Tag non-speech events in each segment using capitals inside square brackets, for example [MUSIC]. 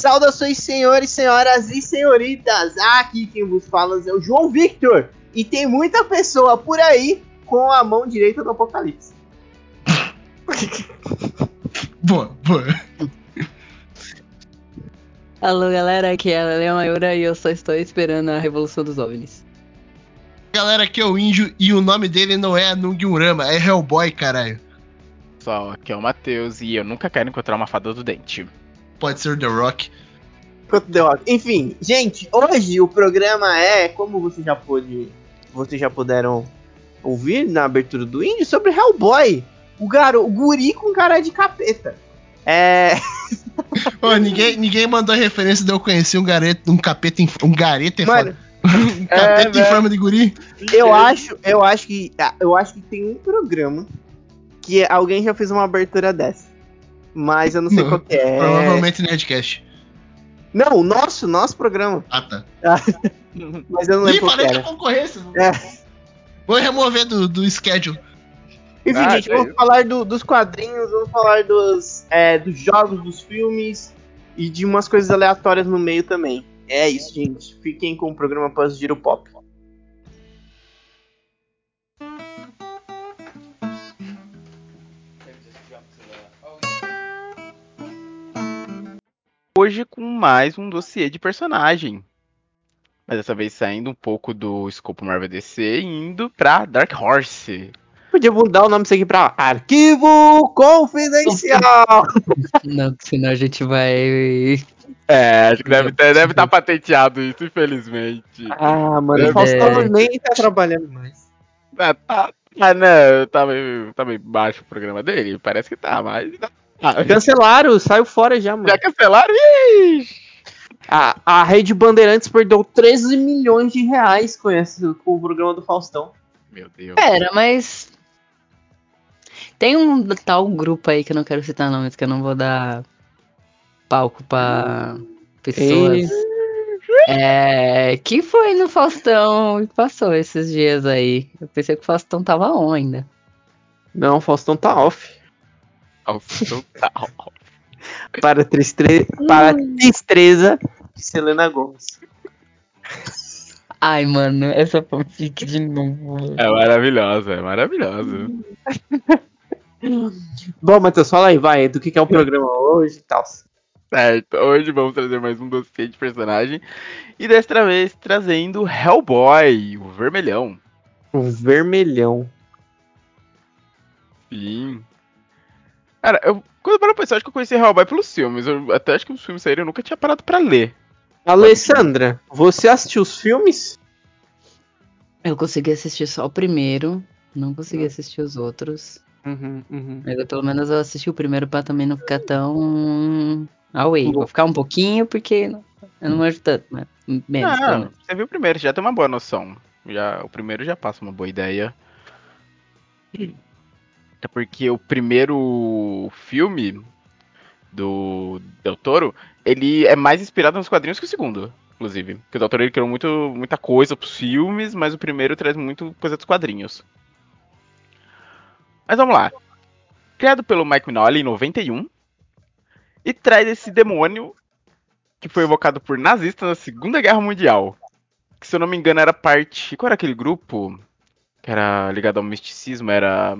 Saudações, senhores, senhoras e senhoritas! Aqui quem vos fala é o João Victor. E tem muita pessoa por aí com a mão direita do Apocalipse. [LAUGHS] boa, boa. Alô, galera, aqui é a Leia Mayura e eu só estou esperando a Revolução dos OVNIs. Galera, aqui é o Índio e o nome dele não é Nungurama, é Hellboy, caralho. Pessoal, aqui é o Matheus e eu nunca quero encontrar uma fada do dente. Pode ser o The Rock. Quanto The Rock. Enfim, gente, hoje o programa é, como você já pôde, vocês já puderam ouvir na abertura do Índio, sobre Hellboy. O garo, o guri com cara de capeta. É. Ô, [LAUGHS] ninguém, ninguém mandou a referência de eu conhecer um gareto, um capeta, em, um gareta Mano, [LAUGHS] um capeta é, em forma de guri. Eu acho, eu acho que, ah, eu acho que tem um programa que alguém já fez uma abertura dessa. Mas eu não sei Não, [LAUGHS] qual que é. Provavelmente Nerdcast. Não, o nosso, nosso programa. Ah, tá. [LAUGHS] Mas eu não Ih, lembro que falei da concorrência. É. Vou remover do, do schedule. Enfim, Ah, gente, vamos isso. falar do- dos quadrinhos, vamos falar dos, é, dos jogos, dos filmes e de umas coisas aleatórias no meio também. É isso, gente. Fiquem com o programa após o Giro Pop. Hoje com mais um dossiê de personagem. Mas dessa vez saindo um pouco do escopo Marvel DC e indo pra Dark Horse. Podia mudar o nome disso aqui pra Arquivo Confidencial. [LAUGHS] Não, senão a gente vai. É, acho que deve estar deve tá patenteado isso, infelizmente. ah, mano, É. o Faustão nem tá trabalhando mais. Ah, tá, ah, não, tá meio, tá meio baixo o programa dele, parece que tá, mas... Ah, Cancelaram, saiu fora já, mano. já cancelaram? Ixi. A, a Rede Bandeirantes perdeu 13 milhões de reais com, esse, com o programa do Faustão. Meu Deus. Pera, mas. Tem um tal grupo aí que eu não quero citar nomes, que eu não vou dar palco pra pessoas. É, que foi no Faustão e passou esses dias aí. Eu pensei que o Faustão tava on ainda. Não, o Faustão tá off. Total. Para, tristre... para tristeza de Selena Gomes. Ai, mano, essa fanfic de novo. É maravilhosa, é maravilhosa. [LAUGHS] Bom, Matheus, fala aí, vai, do que, que é o programa hoje e tal. Certo, hoje vamos trazer mais um dossiê de personagem. E desta vez trazendo Hellboy, o vermelhão. O vermelhão. Sim. Cara, eu, quando eu paro pra pensar, acho que eu conheci Hellboy pelos filmes. Eu, até acho que os filmes saíram, eu nunca tinha parado pra ler. Alessandra, você assistiu os filmes? Eu consegui assistir só o primeiro, não consegui assistir os outros. Uhum, uhum. Mas eu, pelo menos eu assisti o primeiro pra também não ficar tão away. Vou ficar um pouquinho porque eu não manjo tanto, mas menos. Ah, menos. você viu o primeiro, já tem uma boa noção. Já, o primeiro já passa uma boa ideia. Até porque o primeiro filme do Del Toro, ele é mais inspirado nos quadrinhos que o segundo, inclusive. Porque o Del Toro ele criou muito, muita coisa pros filmes, mas o primeiro traz muito coisa dos quadrinhos. Mas vamos lá. Criado pelo Mike Mignola em 91, e traz esse demônio que foi evocado por nazistas na Segunda Guerra Mundial. Que se eu não me engano era parte. Qual era aquele grupo? Que era ligado ao misticismo? Era.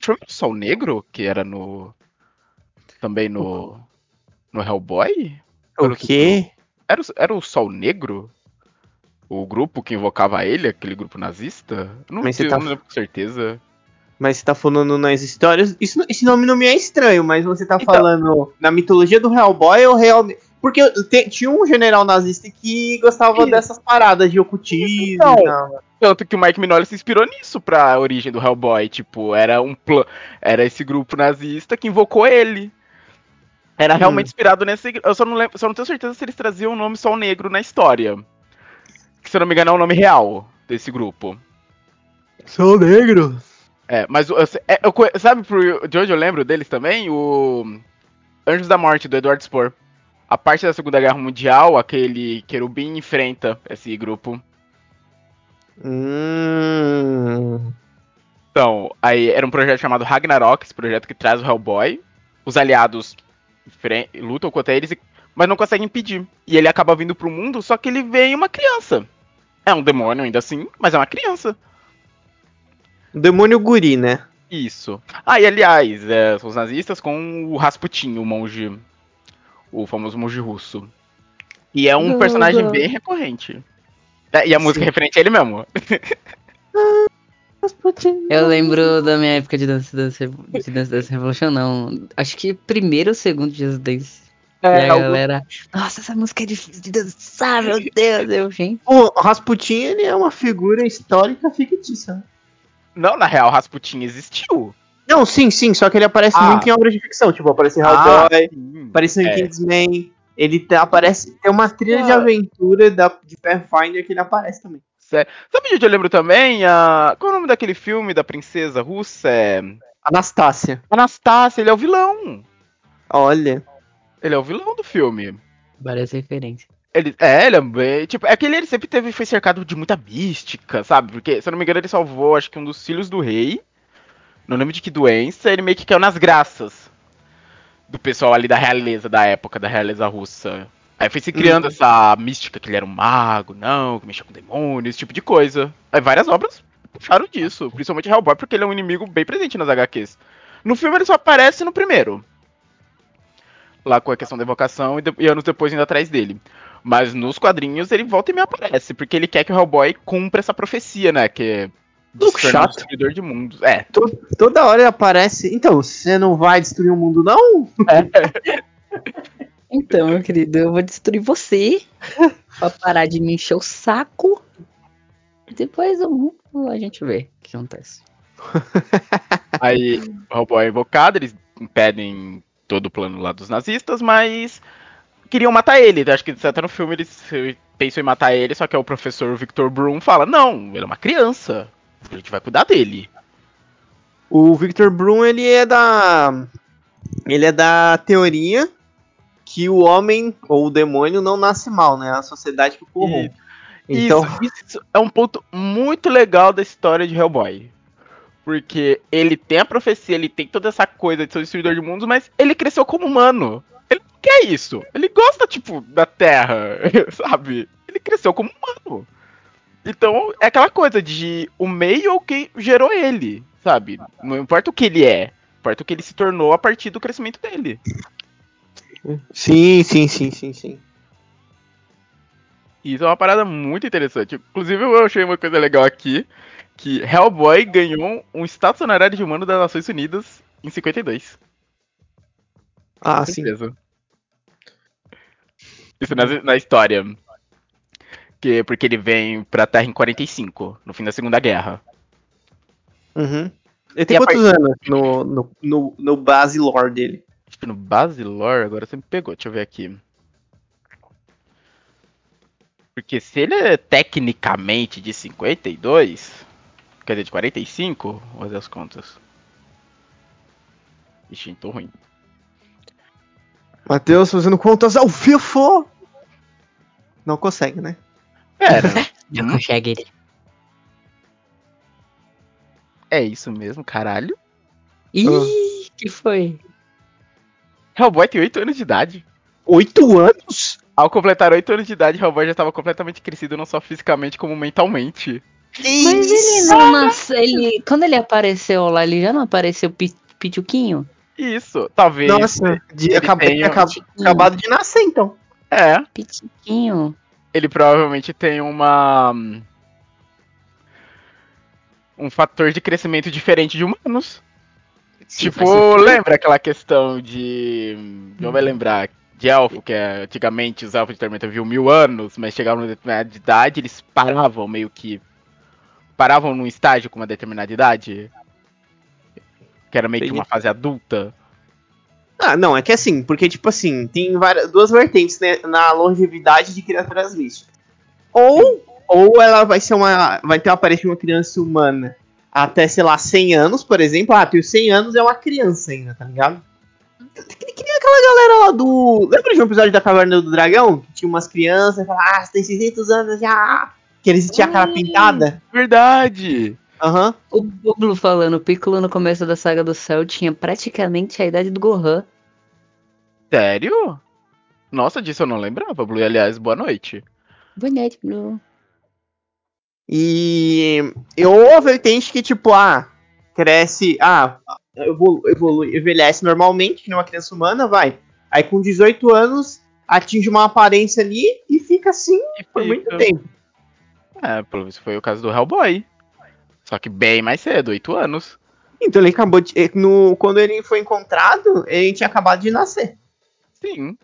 Foi o Sol Negro? Que era no. Também no. No Hellboy? O quê? Era, era o Sol Negro? O grupo que invocava ele, aquele grupo nazista? Não Mas sei, tá- não lembro com certeza. Mas você tá falando nas histórias. Isso, esse nome não me é estranho, mas você tá Então. falando na mitologia do Hellboy ou realmente. Porque te- tinha um general nazista que gostava Isso. dessas paradas de ocultismo Então. e tal. Tanto que o Mike Mignola se inspirou nisso pra origem do Hellboy. Tipo, era um pla- era esse grupo nazista que invocou ele. Era realmente inspirado nesse. Eu só não, lembro, só não tenho certeza se eles traziam o nome Sol Negro na história. Que se eu não me engano é o nome real desse grupo. Sou negro. É, mas eu, é, eu conhe- sabe por, de onde eu lembro deles também? O Anjos da Morte, do Edward Spore. A parte da Segunda Guerra Mundial, aquele querubim enfrenta esse grupo. Hum. Então, aí era um projeto chamado Ragnarok, esse projeto que traz o Hellboy. Os aliados lutam contra eles, mas não conseguem impedir. E ele acaba vindo pro mundo, só que ele vem uma criança. É um demônio ainda assim, mas é uma criança. Demônio guri, né? Isso. Ah, e aliás, é, são os nazistas com o Rasputin, o monge. O famoso monge russo. E é um personagem bem recorrente. É, e a música é referente a ele mesmo. Eu lembro da minha época de dança dança, de dança dance revolution, não. Acho que primeiro ou segundo Just Dance. e a É, galera, nossa, essa música é difícil de dançar, meu Deus. Eu, gente, O Rasputin, ele é uma figura histórica fictícia. né? Não, na real, Rasputin existiu. Não, sim, sim, só que ele aparece Ah. muito em obras de ficção, tipo, aparece em Ah, Hellboy, sim. aparece em é. Kingsman, ele tá- aparece, tem uma trilha de Ah. aventura da, de Pathfinder que ele aparece também. Sabe de onde eu lembro também? A... Qual é o nome daquele filme da princesa russa? É... Anastácia, Anastácia, ele é o vilão. olha. Ele é o vilão do filme. parece referência. Ele, é, ele é bem. Tipo, é que ele, ele sempre teve, foi cercado de muita mística, sabe? Porque, se eu não me engano, ele salvou, acho que um dos filhos do rei. Não lembro de que doença, ele meio que caiu nas graças do pessoal ali da realeza da época, da realeza russa. Aí foi se criando Uhum. essa mística que ele era um mago, não, que mexia com demônios, esse tipo de coisa. Aí várias obras puxaram disso, principalmente Hellboy, porque ele é um inimigo bem presente nas HQs. No filme ele só aparece no primeiro. Lá com a questão da evocação e, de- e anos depois indo atrás dele. Mas nos quadrinhos ele volta e me aparece, porque ele quer que o Hellboy cumpra essa profecia, né? Que é um chato. destruidor de mundos. É. To- toda hora ele aparece. Então, você não vai destruir o mundo, não? [LAUGHS] Então, meu querido, eu vou destruir você [LAUGHS] pra parar de me encher o saco. Depois eu- a gente vê o que acontece. [LAUGHS] Aí o Hellboy é invocado, eles impedem todo o plano lá dos nazistas, mas queriam matar ele. Acho que até no filme eles pensam em matar ele, só que o professor Victor Brum fala: Não, ele é uma criança. A gente vai cuidar dele. O Victor Brum, ele é da. Ele é da teoria que o homem ou o demônio não nasce mal, né? A sociedade que o corrompe. Então, Isso, isso é um ponto muito legal da história de Hellboy. Porque ele tem a profecia, ele tem toda essa coisa de ser o destruidor de mundos, mas ele cresceu como humano. Ele não quer isso. Ele gosta, tipo, da Terra, [LAUGHS] sabe? Ele cresceu como humano. Então, é aquela coisa de o meio é o que gerou ele, sabe? Não importa o que ele é, importa o que ele se tornou a partir do crescimento dele. sim, sim, sim, sim, sim. Isso é uma parada muito interessante. Inclusive, eu achei uma coisa legal aqui, que Hellboy ganhou um status honorário de humano das Nações Unidas em 52. Ah, sim. Isso na, na história. Que, porque ele vem pra Terra em 45, no fim da Segunda Guerra. Uhum. Ele tem E quantos anos no, no, no, no base lore dele? Que no Basilor, agora você me pegou, deixa eu ver aqui. Porque se ele é tecnicamente de 52, quer dizer, de 45, vou fazer as contas. Ixi, tô ruim. Matheus fazendo contas ao vivo! Não consegue, né? Pera, Já Hum? consegue ele. é isso mesmo, caralho. Ih, que foi? Hellboy tem 8 anos de idade. Oito anos? Ao completar 8 anos de idade, Hellboy já estava completamente crescido, não só fisicamente, como mentalmente. Mas ele não nasceu. Ele, quando ele apareceu lá, ele já não apareceu pi- pituquinho? Isso, talvez. Nossa, de, ele acab- tem ele acab- Pitiquinho. acabado de nascer, então. É, Pitiquinho. Ele provavelmente tem uma. Um fator de crescimento diferente de humanos. Sim, tipo, lembra aquela questão de. Não vai lembrar. De elfo, que é, antigamente os elfos de Tormenta viviam mil anos, mas chegavam numa determinada idade, eles paravam meio que. Paravam num estágio com uma determinada idade. Que era meio que uma fase adulta. Ah, não, é que assim, porque, tipo assim, tem várias, duas vertentes né, na longevidade de criaturas místicas. Ou, ou ela vai ser uma. Vai ter uma aparência de uma criança humana até, sei lá, 100 anos, por exemplo. Ah, tem os 100 anos é uma criança ainda, tá ligado? Que, que nem aquela galera lá do. Lembra de um episódio da Caverna do Dragão? Que tinha umas crianças e falavam, ah, você tem 600 anos já. Que eles tinham a cara Hum. pintada. Verdade! Aham. O Buglo falando, o Piccolo no começo da saga do céu tinha praticamente a idade do Gohan. Sério? Nossa, disso eu não lembrava, Blue. Aliás, boa noite. Boa noite, Blue. E eu a vertente que, tipo, ah, cresce, ah, evolui, evolui, envelhece normalmente, que nem uma criança humana, vai. Aí com 18 anos, atinge uma aparência ali e fica assim E por fica. muito tempo. É, pelo visto foi o caso do Hellboy. Só que bem mais cedo, 8 anos. Então ele acabou de. no, quando ele foi encontrado, ele tinha acabado de nascer. Sim.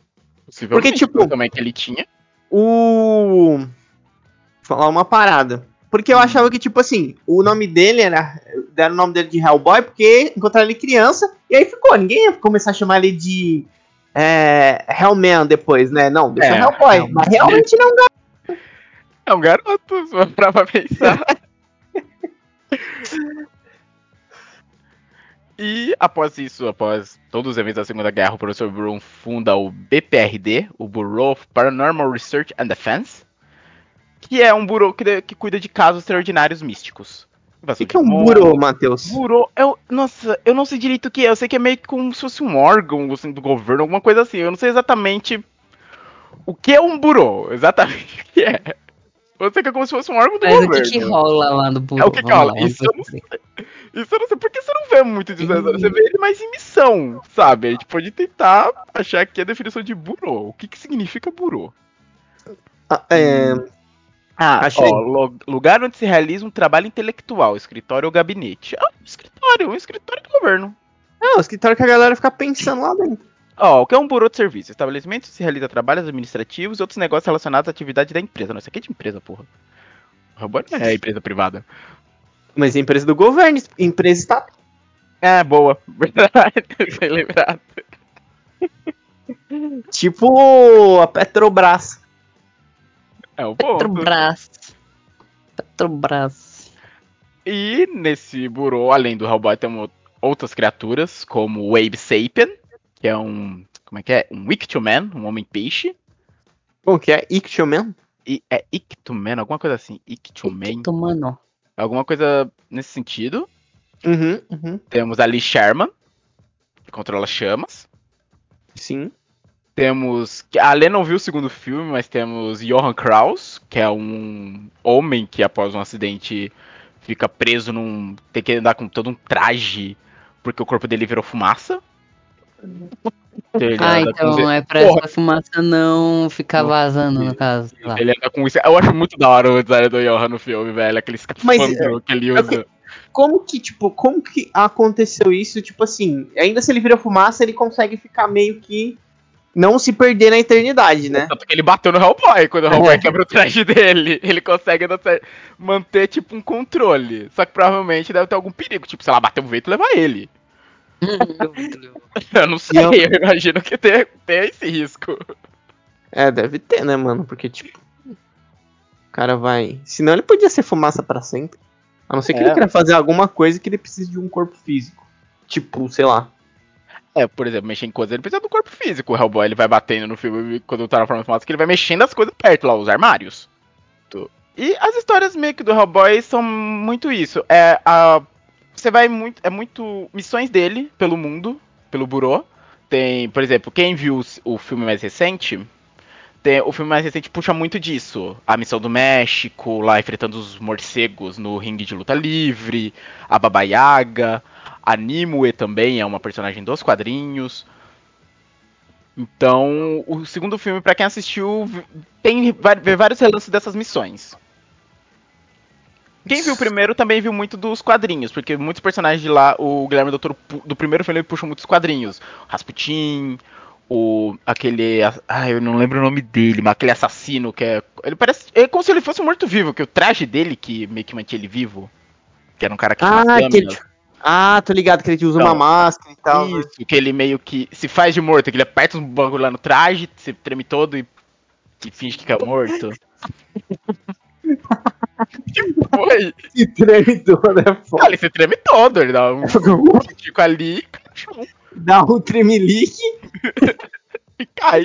Porque, tipo- pelo tamanho que ele tinha. O. Vou falar uma parada. Porque eu achava que, tipo assim, o nome dele era. Deram o nome dele de Hellboy porque encontraram ele criança. E aí ficou. Ninguém ia começar a chamar ele de. É, Hellman depois, né? Não, deixa É, Hellboy. Hellman. Mas realmente não dá. É um garoto, se for parar pra pensar. [LAUGHS] e após isso, após todos os eventos da Segunda Guerra, o professor Broom funda o BPRD, o Bureau of Paranormal Research and Defense, que é um bureau que, que cuida de casos extraordinários místicos. O que, que é um burô, Matheus? Burô, eu, nossa, eu não sei direito o que é. Eu sei que é meio que como se fosse um órgão assim, do governo, alguma coisa assim. Eu não sei exatamente o que é um burô, exatamente o que é. Sei que é como se fosse um órgão do Mas o governo. que, que rola lá no burro? É o que que rola? lá, Isso eu não ver. Isso eu não sei, porque você não vê muito disso. né? Você vê ele mais em missão, sabe? A gente pode tentar achar aqui a definição de burô. O que, que significa burô? Ah, é, Ah, Achei. ó, lu- lugar onde se realiza um trabalho intelectual, escritório ou gabinete. Ah, um escritório, um escritório do governo. é, o escritório que a galera fica pensando lá dentro. Ó, o que é um burô de serviço? Estabelecimento se realiza trabalhos administrativos e outros negócios relacionados à atividade da empresa. Não, isso aqui é de empresa, porra. O robô não é empresa privada. Mas é empresa do governo, empresa estatal. É, boa. [LAUGHS] Verdade, bem lembrado. Tipo a Petrobras. É o ponto. Petrobras. Petrobras. E nesse burô, além do Hellboy, temos outras criaturas, como o Abe Sapien, que é um. Como é que é? Um Ictoman, um homem-peixe. Como que é? Ictioman? E é Ictoman, alguma coisa assim. Ictoman. Tomando. Alguma coisa nesse sentido. Uhum, uhum. Temos a Lee Sherman, que controla chamas. Sim. Temos. que A Lê não viu o segundo filme, mas temos Johan Kraus, que é um homem que após um acidente fica preso num. tem que andar com todo um traje, porque o corpo dele virou fumaça. Então ele Ah, anda com- então é pra Porra. essa fumaça não ficar vazando, no caso. lá. Ele anda com isso. Eu acho muito da hora o design do Johan no filme, velho. Aquele escafandro que ele usa. Como que, tipo, como que aconteceu isso? Tipo assim, ainda se ele vira fumaça, ele consegue ficar meio que não se perder na eternidade, né? Tanto que ele bateu no Hellboy quando o Hellboy É. quebra o traje dele. Ele consegue manter, tipo, um controle. Só que provavelmente deve ter algum perigo. Tipo, sei lá, bater um vento e levar ele. [LAUGHS] Eu não sei, eu- eu imagino que tem, tem esse risco. É, deve ter, né, mano? Porque, tipo, o cara vai. Senão ele podia ser fumaça pra sempre. A não ser que É. ele queira fazer alguma coisa que ele precise de um corpo físico. Tipo, sei lá. É, por exemplo, mexer em coisas, ele precisa do corpo físico. O Hellboy, ele vai batendo no filme quando tá na forma de fumaça, que ele vai mexendo as coisas perto lá, os armários. E as histórias meio que do Hellboy são muito isso. É a. Você vai muito. É muito missões dele pelo mundo, pelo burô. Tem, por exemplo, quem viu o filme mais recente, tem, o filme mais recente puxa muito disso. A missão do México, lá enfrentando os morcegos no ringue de luta livre, a Baba Yaga, a Nimue também é uma personagem dos quadrinhos. Então, o segundo filme, pra quem assistiu, tem vários relances dessas missões. Quem viu o primeiro também viu muito dos quadrinhos, porque muitos personagens de lá, o Guilherme Doutor do primeiro filme ele puxa muitos quadrinhos. Rasputin, o aquele, ah, eu não lembro o nome dele, mas aquele assassino que é, ele parece, é como se ele fosse um morto-vivo, que o traje dele que meio que mantinha ele vivo, que era um cara que tinha Ah, aquele. Ah, tô ligado que ele usa Então, uma máscara e tal. né? Isso, que ele meio que se faz de morto, que ele aperta os bagulho lá no traje, se treme todo e, e finge que é morto. [LAUGHS] que foi? Se treme todo, é Ah, foda. ele se treme todo, ele dá um tico ali Dá um tremelique. [LAUGHS] e cai.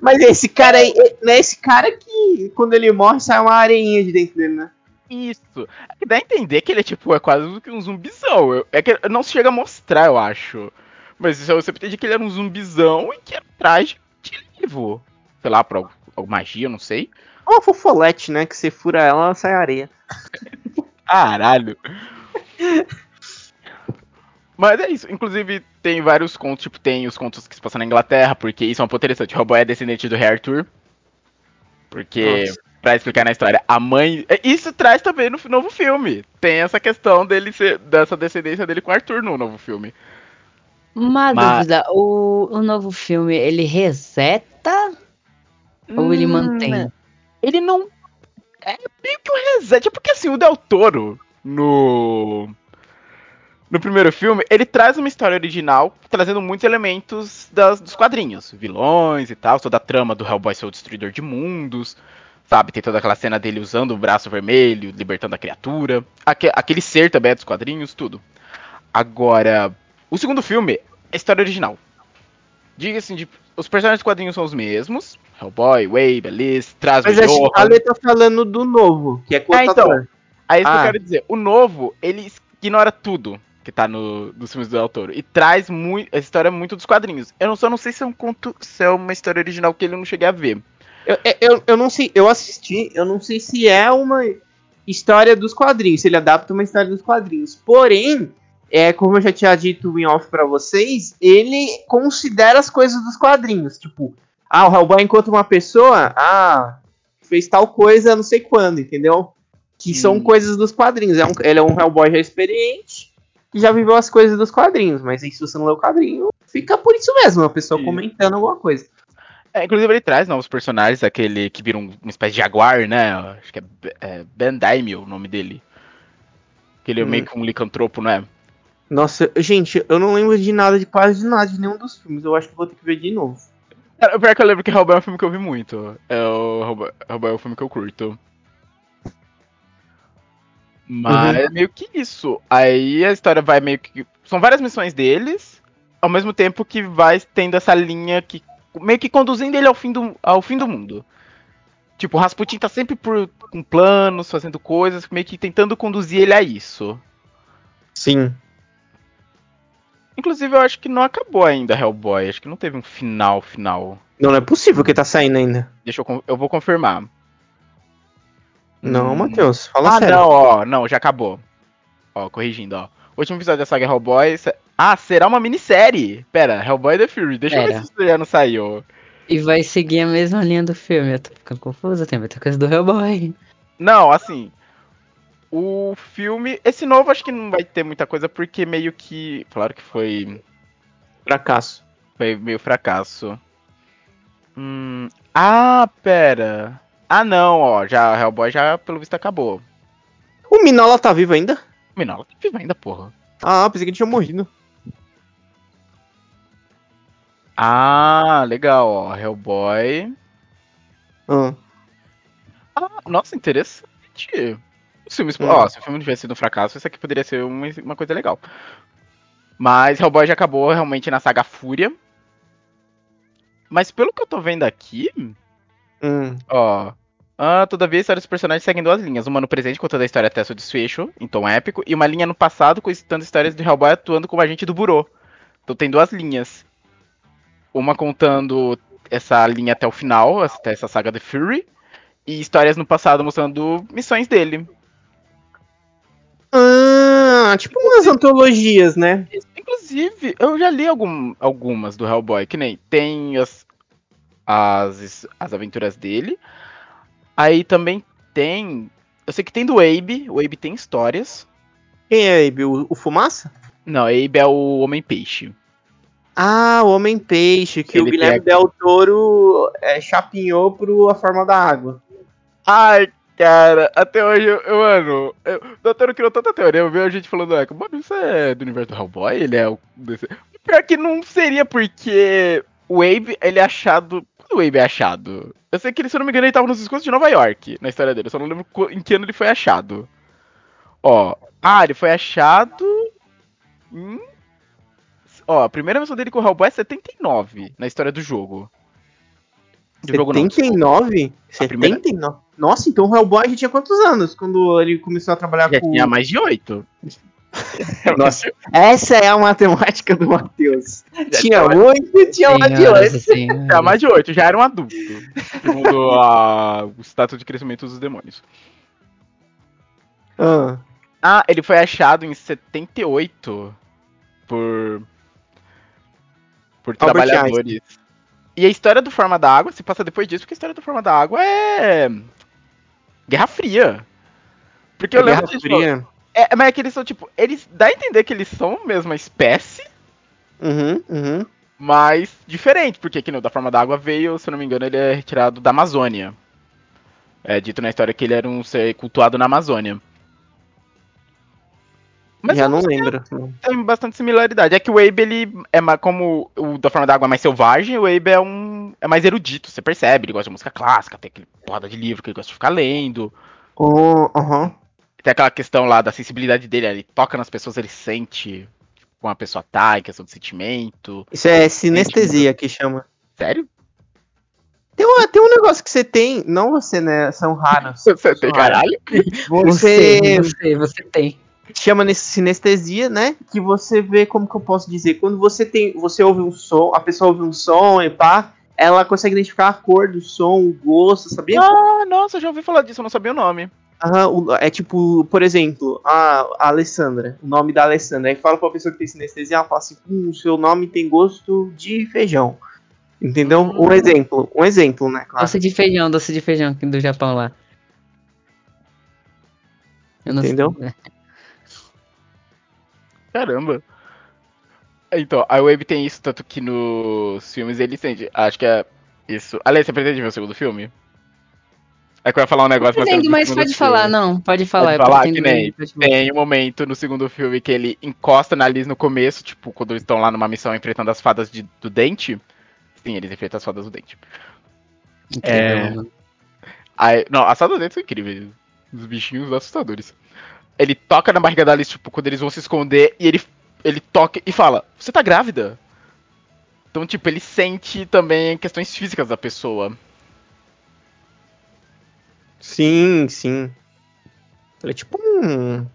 Mas esse cara aí, é- não é esse cara que quando ele morre sai uma areinha de dentro dele, né? Isso. É que dá a entender que ele é tipo, é quase que um zumbizão. É que não se chega a mostrar, eu acho. Mas eu sempre entendi que ele era um zumbizão e que era traje de livro. Sei lá, pra alguma magia, não sei. Uma fofolete, né? Que você fura ela, ela sai areia. Caralho. [LAUGHS] Mas é isso. Inclusive, tem vários contos, tipo, tem os contos que se passam na Inglaterra, porque isso é um ponto interessante. O Hellboy é descendente do Rei Arthur. Porque, Nossa. pra explicar na história, a mãe. é, Isso traz também no novo filme. Tem essa questão dele ser. dessa descendência dele com o Arthur no novo filme. Uma Mas- dúvida, o, o novo filme, ele reseta ou ele Hum, mantém? Ele não. É meio que um reset. É porque assim, o Del Toro, no. No primeiro filme, ele traz uma história original, trazendo muitos elementos das- dos quadrinhos. Vilões e tal, toda a trama do Hellboy ser o destruidor de mundos. Sabe, tem toda aquela cena dele usando o braço vermelho, libertando a criatura. Aque- aquele ser também é dos quadrinhos, tudo. Agora, o segundo filme é história original. Diga assim, de, os personagens dos quadrinhos são os mesmos. Hellboy, Wade, Alice, traz o Mas a, Johan. a Lê tá falando do novo, que é com Ah, outro então. é isso que Ah. eu quero dizer. O novo, ele ignora tudo que tá no, nos filmes do Del Toro. E traz muito, a história muito dos quadrinhos. Eu não, só não sei se é um conto, se é uma história original que ele não cheguei a ver. Eu, eu, eu não sei, eu assisti, eu não sei se é uma história dos quadrinhos, se ele adapta uma história dos quadrinhos. Porém, é como eu já tinha dito em off pra vocês, ele considera as coisas dos quadrinhos. Tipo, ah, o Hellboy encontra uma pessoa, ah, fez tal coisa não sei quando, entendeu? Que são coisas dos quadrinhos. É um, ele é um Hellboy já experiente, que já viveu as coisas dos quadrinhos. Mas aí, se você não lê o quadrinho, fica por isso mesmo, a pessoa Isso. comentando alguma coisa. É, inclusive ele traz novos personagens, aquele que vira um- uma espécie de jaguar, né? Acho que é, é Ben Daimio o nome dele. Que ele é Hum. meio que um licantropo, não é? Nossa, gente, eu não lembro de nada, de quase nada, de nenhum dos filmes. Eu acho que vou ter que ver de novo. Cara, o pior é que eu lembro que Hellboy é um filme que eu vi muito. É o Hellboy, Hellboy é um filme que eu curto. Mas Uhum. é meio que isso. Aí a história vai meio que. São várias missões deles, ao mesmo tempo que vai tendo essa linha que. meio que conduzindo ele ao fim do, ao fim do mundo. Tipo, o Rasputin tá sempre por, com planos, fazendo coisas, meio que tentando conduzir ele a isso. Sim. Inclusive, eu acho que não acabou ainda Hellboy. Acho que não teve um final final. Não, não é possível que tá saindo ainda. Deixa eu, eu vou confirmar. Não, Hum. Matheus, fala ah, sério. não, ó, não, já acabou. Ó, corrigindo, ó. O último episódio da saga Hellboy. se- Ah, será uma minissérie. Pera, Hellboy The Fury. Deixa eu ver Pera. se isso já não saiu. E vai seguir a mesma linha do filme. Eu tô ficando confusa, tem muita coisa do Hellboy. Não, assim. O filme. Esse novo acho que não vai ter muita coisa, porque meio que. Claro que foi. Fracasso. Foi meio fracasso. Hum. Ah, pera. Ah, não, ó. Já Hellboy já, pelo visto, acabou. O Minola tá vivo ainda? Minola tá vivo ainda, porra. Ah, pensei que ele tinha morrido. Ah, legal, ó. Hellboy. Ah. Ah, nossa, interessante. Os filmes, Hum. ó, se o filme não tivesse sido um fracasso, isso aqui poderia ser uma, uma coisa legal. Mas Hellboy já acabou realmente na saga Fúria. Mas pelo que eu tô vendo aqui, Hum. ó. Ah, todavia, a história dos personagens seguem duas linhas. Uma no presente, contando a história até seu desfecho, em tom épico, e uma linha no passado, contando histórias do Hellboy atuando como agente do Burô. Então tem duas linhas. Uma contando essa linha até o final, até essa saga The Fury, e histórias no passado mostrando missões dele. Ah, tipo umas antologias, né? Inclusive, eu já li algum- algumas do Hellboy, que nem tem as, as, as aventuras dele. Aí também tem. Eu sei que tem do Abe, o Abe tem histórias. Quem é Abe? O, o Fumaça? Não, Abe é o Homem-Peixe. Ah, o Homem-Peixe, que Ele o Guilherme tem Del Toro é, chapinhou pro A Forma da Água. Ai, cara, até hoje, eu, eu mano, eu, o Doutor criou tanta teoria, eu vi a gente falando, ah, mano, isso é do universo do Hellboy? Ele é o. Desse... Pior que não seria, porque o Abe, ele é achado. Quando o Abe é achado? Eu sei que ele, se eu não me engano, ele tava nos escudos de Nova York, na história dele, eu só não lembro em que ano ele foi achado. Ó, ah, ele foi achado. Em... Ó, a primeira missão dele com o Hellboy é 79, na história do jogo. Jogo não, 79? A primeira- 79? Nossa, então o Hellboy já tinha quantos anos quando ele começou a trabalhar Já com. tinha mais de 8. [LAUGHS] Nossa, essa é a matemática do Matheus. Tinha oito e tinha uma [LAUGHS] de oito. É, mais de 8, já era um adulto. Segundo a- o status de crescimento dos demônios. Ah, Ah, ele foi achado em 78 por. Por Albert trabalhadores. E a história do Forma da Água se passa depois disso, porque a história do Forma da Água é. Guerra Fria. Porque eu Guerra lembro tipo, Fria. É, mas é que eles são, tipo, eles dá a entender que eles são a mesma espécie, Uhum, uhum. mas diferente, porque que no da forma da água veio, se eu não me engano, ele é retirado da Amazônia. É dito na história que ele era um ser cultuado na Amazônia. Mas Já não lembro. tem bastante similaridade. É que o Abe, ele é mais, como o da forma da água é mais selvagem, o Abe é um é mais erudito, você percebe, ele gosta de música clássica, tem aquele porrada de livro que ele gosta de ficar lendo. Oh. Tem aquela questão lá da sensibilidade dele, ele toca nas pessoas, ele sente como a pessoa tá, em questão de sentimento. Isso é sinestesia que chama. Sério? Tem, uma, tem um negócio que você tem, não você, né? São raros. [LAUGHS] Você tem caralho? Você, Você, você, você tem. Chama nesse sinestesia, né? Que você vê, como que eu posso dizer? Quando você tem. Você ouve um som, a pessoa ouve um som e pá, ela consegue identificar a cor do som, o gosto, sabia? Ah, nossa, eu já ouvi falar disso, eu não sabia o nome. Aham, é tipo, por exemplo, a, a Alessandra, o nome da Alessandra. Aí fala pra pessoa que tem sinestesia, ela fala assim: hum, seu nome tem gosto de feijão. Entendeu? Hum. Um exemplo, um exemplo, né? Claro. Doce de feijão, doce de feijão aqui do Japão lá. Eu não Entendeu? sei. [LAUGHS] Caramba. Então, a Wave tem isso, tanto que nos filmes ele sente. Acho que é isso. Aliás, você pretende ver o segundo filme? É que eu ia falar um negócio, mas. Eu mas não pode sei. falar, não. Pode falar. Pode falar, pretendo que nem. Tem um momento no segundo filme que ele encosta na Liz no começo, tipo, quando eles estão lá numa missão enfrentando as fadas de- do dente. Sim, eles enfrentam as fadas do dente. Incrível, É. mano. Aí, não, as fadas do dente são incríveis. Os bichinhos assustadores. Ele toca na barriga da Alice, tipo, quando eles vão se esconder, e ele, ele toca e fala, você tá grávida? Então, tipo, ele sente também questões físicas da pessoa. Sim, sim. Ele é tipo um.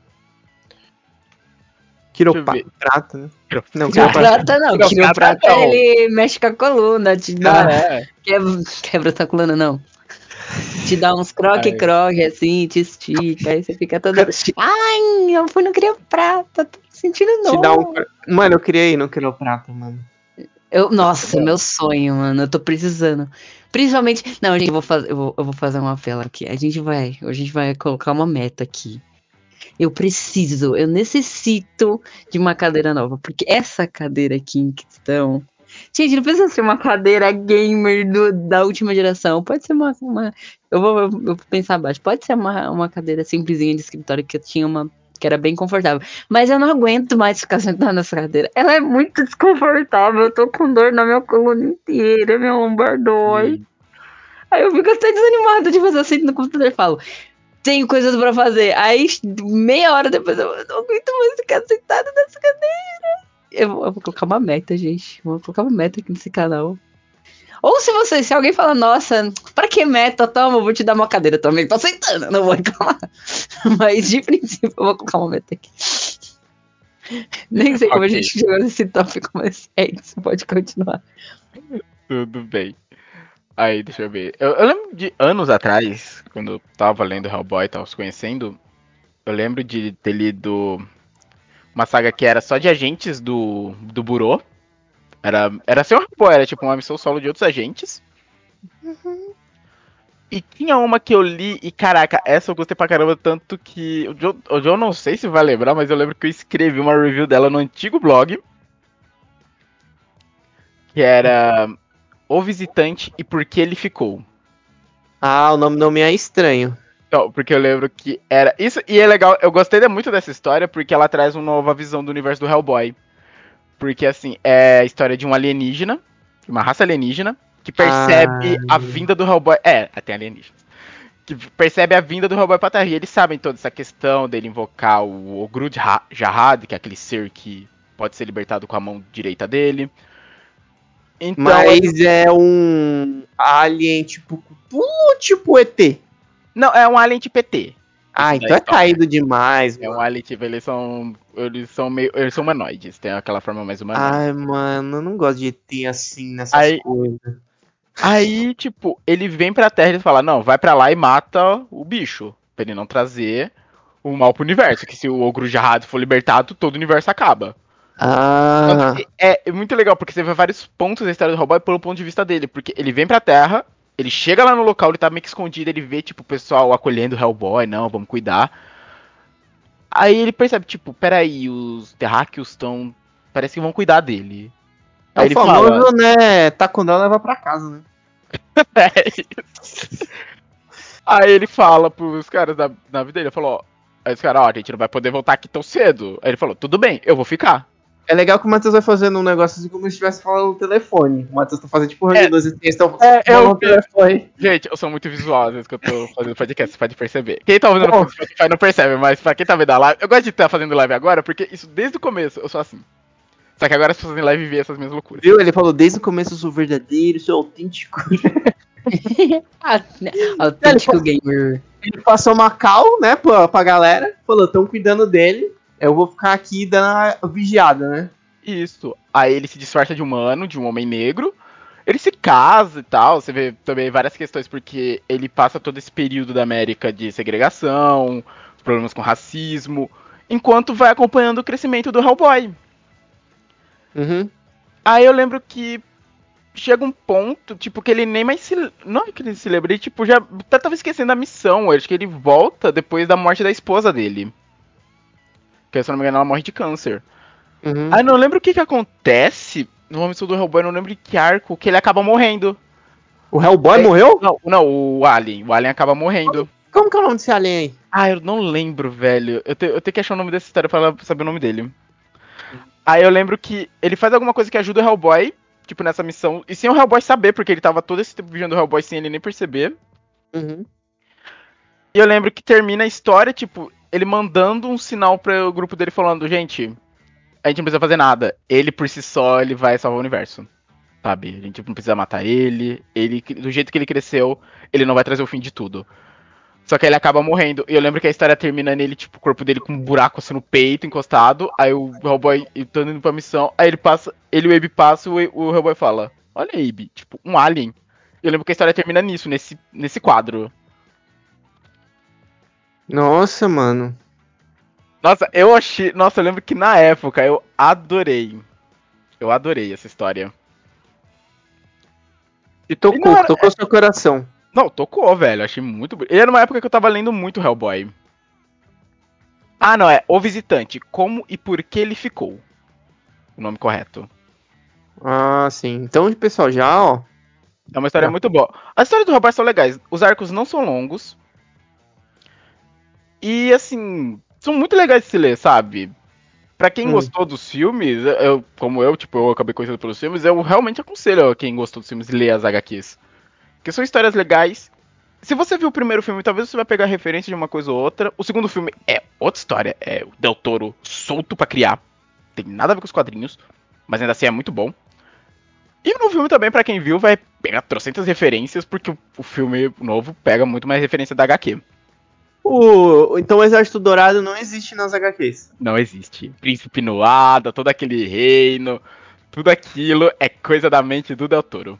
Quiroprata, né? Não, quiroprata. Quiroprata não, Quiroprata quiroprata não. ele mexe com a coluna, te dá. é. Quebra, quebra tua coluna, não. Te dá uns croque-croque assim, te estica, aí você fica todo. [LAUGHS] Ai, eu fui no quiroprata, tô sentindo Te novo. dá um. Mano, eu queria ir no quiroprata, mano. Eu, nossa, meu sonho, mano. Eu tô precisando. Principalmente. Não, gente, eu vou, fazer, eu, vou, eu vou fazer uma apelo aqui. A gente vai. A gente vai colocar uma meta aqui. Eu preciso, eu necessito de uma cadeira nova. Porque essa cadeira aqui em questão. Gente, não precisa ser uma cadeira gamer do- da última geração. Pode ser uma. uma- eu, vou, eu vou pensar abaixo. Pode ser uma, uma cadeira simplesinha de escritório que eu tinha uma. Que era bem confortável. Mas eu não aguento mais ficar sentada nessa cadeira. Ela é muito desconfortável. Eu tô com dor na minha coluna inteira. Minha lombar dói. Aí eu fico até desanimada de fazer assim no computador e falo. Tenho coisas pra fazer. Aí, meia hora depois, eu não aguento mais ficar sentada nessa cadeira. Eu vou, eu vou colocar uma meta, gente. Vou colocar uma meta aqui nesse canal. Ou se você, se alguém fala, nossa, pra que meta? Toma, eu vou te dar uma cadeira também. Tô aceitando, não vou reclamar. [LAUGHS] Mas de princípio, eu vou colocar uma meta aqui. Nem sei como a Ok. gente chegou nesse tópico, mas é isso, pode continuar. Tudo bem. Aí, deixa eu ver. Eu, eu lembro de anos atrás, quando eu tava lendo Hellboy e tava se conhecendo, eu lembro de ter lido uma saga que era só de agentes do, do Burô. Era, era um Hellboy, era tipo uma missão solo de outros agentes. E tinha uma que eu li, e caraca, essa eu gostei pra caramba, tanto que. O Joe não sei se vai lembrar, mas eu lembro que eu escrevi uma review dela no antigo blog. Que era O Visitante e Por que Ele Ficou. Ah, o nome não me é estranho. Então, porque eu lembro que era. Isso, e é legal, eu gostei muito dessa história porque ela traz uma nova visão do universo do Hellboy. Porque, assim, é a história de um alienígena, de uma raça alienígena, que percebe Ah. a vinda do Hellboy. É, até alienígenas. Que percebe a vinda do Hellboy pra Terra. E eles sabem toda essa questão dele invocar o Ogru Jahad, que é aquele ser que pode ser libertado com a mão direita dele. Então, Mas é um alien tipo Cthulhu tipo ET? Não, é um alien de PT. Ah, da então é história. caído demais, É um mano. alien, tipo, eles são. Eles são meio. Eles são humanoides, tem aquela forma mais humanoide. Ai, mano, eu não gosto de ter assim nessas Aí- coisas. Aí, tipo, ele vem pra Terra e ele fala, não, vai pra lá e mata o bicho. Pra ele não trazer o mal pro universo. Que se o ogro Jarrado for libertado, todo o universo acaba. Ah, É, é muito legal, porque você vê vários pontos da história do Hellboy pelo ponto de vista dele. Porque ele vem pra Terra, ele chega lá no local, ele tá meio que escondido, ele vê, tipo, o pessoal acolhendo o Hellboy, não, vamos cuidar. Aí ele percebe, tipo, peraí, os terráqueos estão. Parece que vão cuidar dele. é Aí o famoso, fala, né? Tá com dó, leva pra casa, né? [LAUGHS] É isso. Aí ele fala pros caras da nave dele, ele falou, ó. Aí os caras, ó, a gente não vai poder voltar aqui tão cedo. Aí ele falou, tudo bem, eu vou ficar. É legal que o Matheus vai fazendo um negócio assim como se estivesse falando no telefone. O Matheus tá fazendo tipo É. Assim, eles estão É, falando eu- no telefone. Gente, eu sou muito visual às vezes que eu tô fazendo podcast, você pode perceber. Quem tá ouvindo no Spotify não percebe, mas pra quem tá vendo a live, eu gosto de estar fazendo live agora, porque isso desde o começo eu sou assim. Só que agora as pessoas em live vê essas minhas loucuras. Viu? Ele falou desde o começo eu sou verdadeiro, sou autêntico. [LAUGHS] Ah, né? Autêntico gamer. Ele passou uma cal, né, pra, pra galera. Falou, tão cuidando dele. Eu vou ficar aqui dando a vigiada, né? Isso. Aí ele se disfarça de humano, de um homem negro. Ele se casa e tal. Você vê também várias questões, porque ele passa todo esse período da América de segregação, problemas com racismo, enquanto vai acompanhando o crescimento do Hellboy. Uhum. Aí eu lembro que chega um ponto, tipo, que ele nem mais se. Não é que ele se lembra, ele tipo, já até tava esquecendo a missão. Eu acho que ele volta depois da morte da esposa dele. Que se não me engano, ela morre de câncer. Uhum. Aí eu não lembro o que que acontece no missão do Hellboy, eu não lembro em que arco, que ele acaba morrendo. O Hellboy É. morreu? Não, não, o Alien. O Alien acaba morrendo. Como que é o nome desse alien aí? Ah, eu não lembro, velho. Eu, te- eu tenho que achar o nome dessa história pra saber o nome dele. Aí eu lembro que ele faz alguma coisa que ajuda o Hellboy, tipo, nessa missão. E sem o Hellboy saber, porque ele tava todo esse tempo vigiando o Hellboy sem ele nem perceber. Uhum. E eu lembro que termina a história, tipo, ele mandando um sinal para o grupo dele falando, gente, a gente não precisa fazer nada. Ele por si só, ele vai salvar o universo. Sabe? A gente não precisa matar ele. Ele, do jeito que ele cresceu, ele não vai trazer o fim de tudo. Só que ele acaba morrendo. E eu lembro que a história termina nele, tipo, o corpo dele com um buraco assim no peito, encostado. Aí o Hellboy tá indo pra missão. Aí ele passa, ele e o Abe passam e o Hellboy fala: Olha, Abe, tipo, um alien. Eu lembro que a história termina nisso, nesse, nesse quadro. Nossa, mano. Nossa, eu achei. Nossa, eu lembro que na época eu adorei. Eu adorei essa história. E E tocou, não era- tocou seu coração. Não, tocou, velho. Achei muito. bonito. E era uma época que eu tava lendo muito Hellboy. Ah, não, é O Visitante. Como e por que ele ficou. O nome correto. Ah, sim. Então, pessoal, já, ó. É uma história Tá. muito boa. As histórias do Hellboy são legais. Os arcos não são longos. E, assim, são muito legais de se ler, sabe? Pra quem Hum. gostou dos filmes, eu, como eu, tipo, eu acabei conhecendo pelos filmes, eu realmente aconselho a quem gostou dos filmes ler as HQs. Porque são histórias legais. Se você viu o primeiro filme, talvez você vai pegar referência de uma coisa ou outra. O segundo filme é outra história. É o Del Toro solto pra criar. Tem nada a ver com os quadrinhos. Mas ainda assim é muito bom. E no filme também, pra quem viu, vai pegar trocentas referências, porque o filme novo pega muito mais referência da HQ. O, então o Exército Dourado não existe nas HQs. Não existe. Príncipe Noada, todo aquele reino, tudo aquilo é coisa da mente do Del Toro.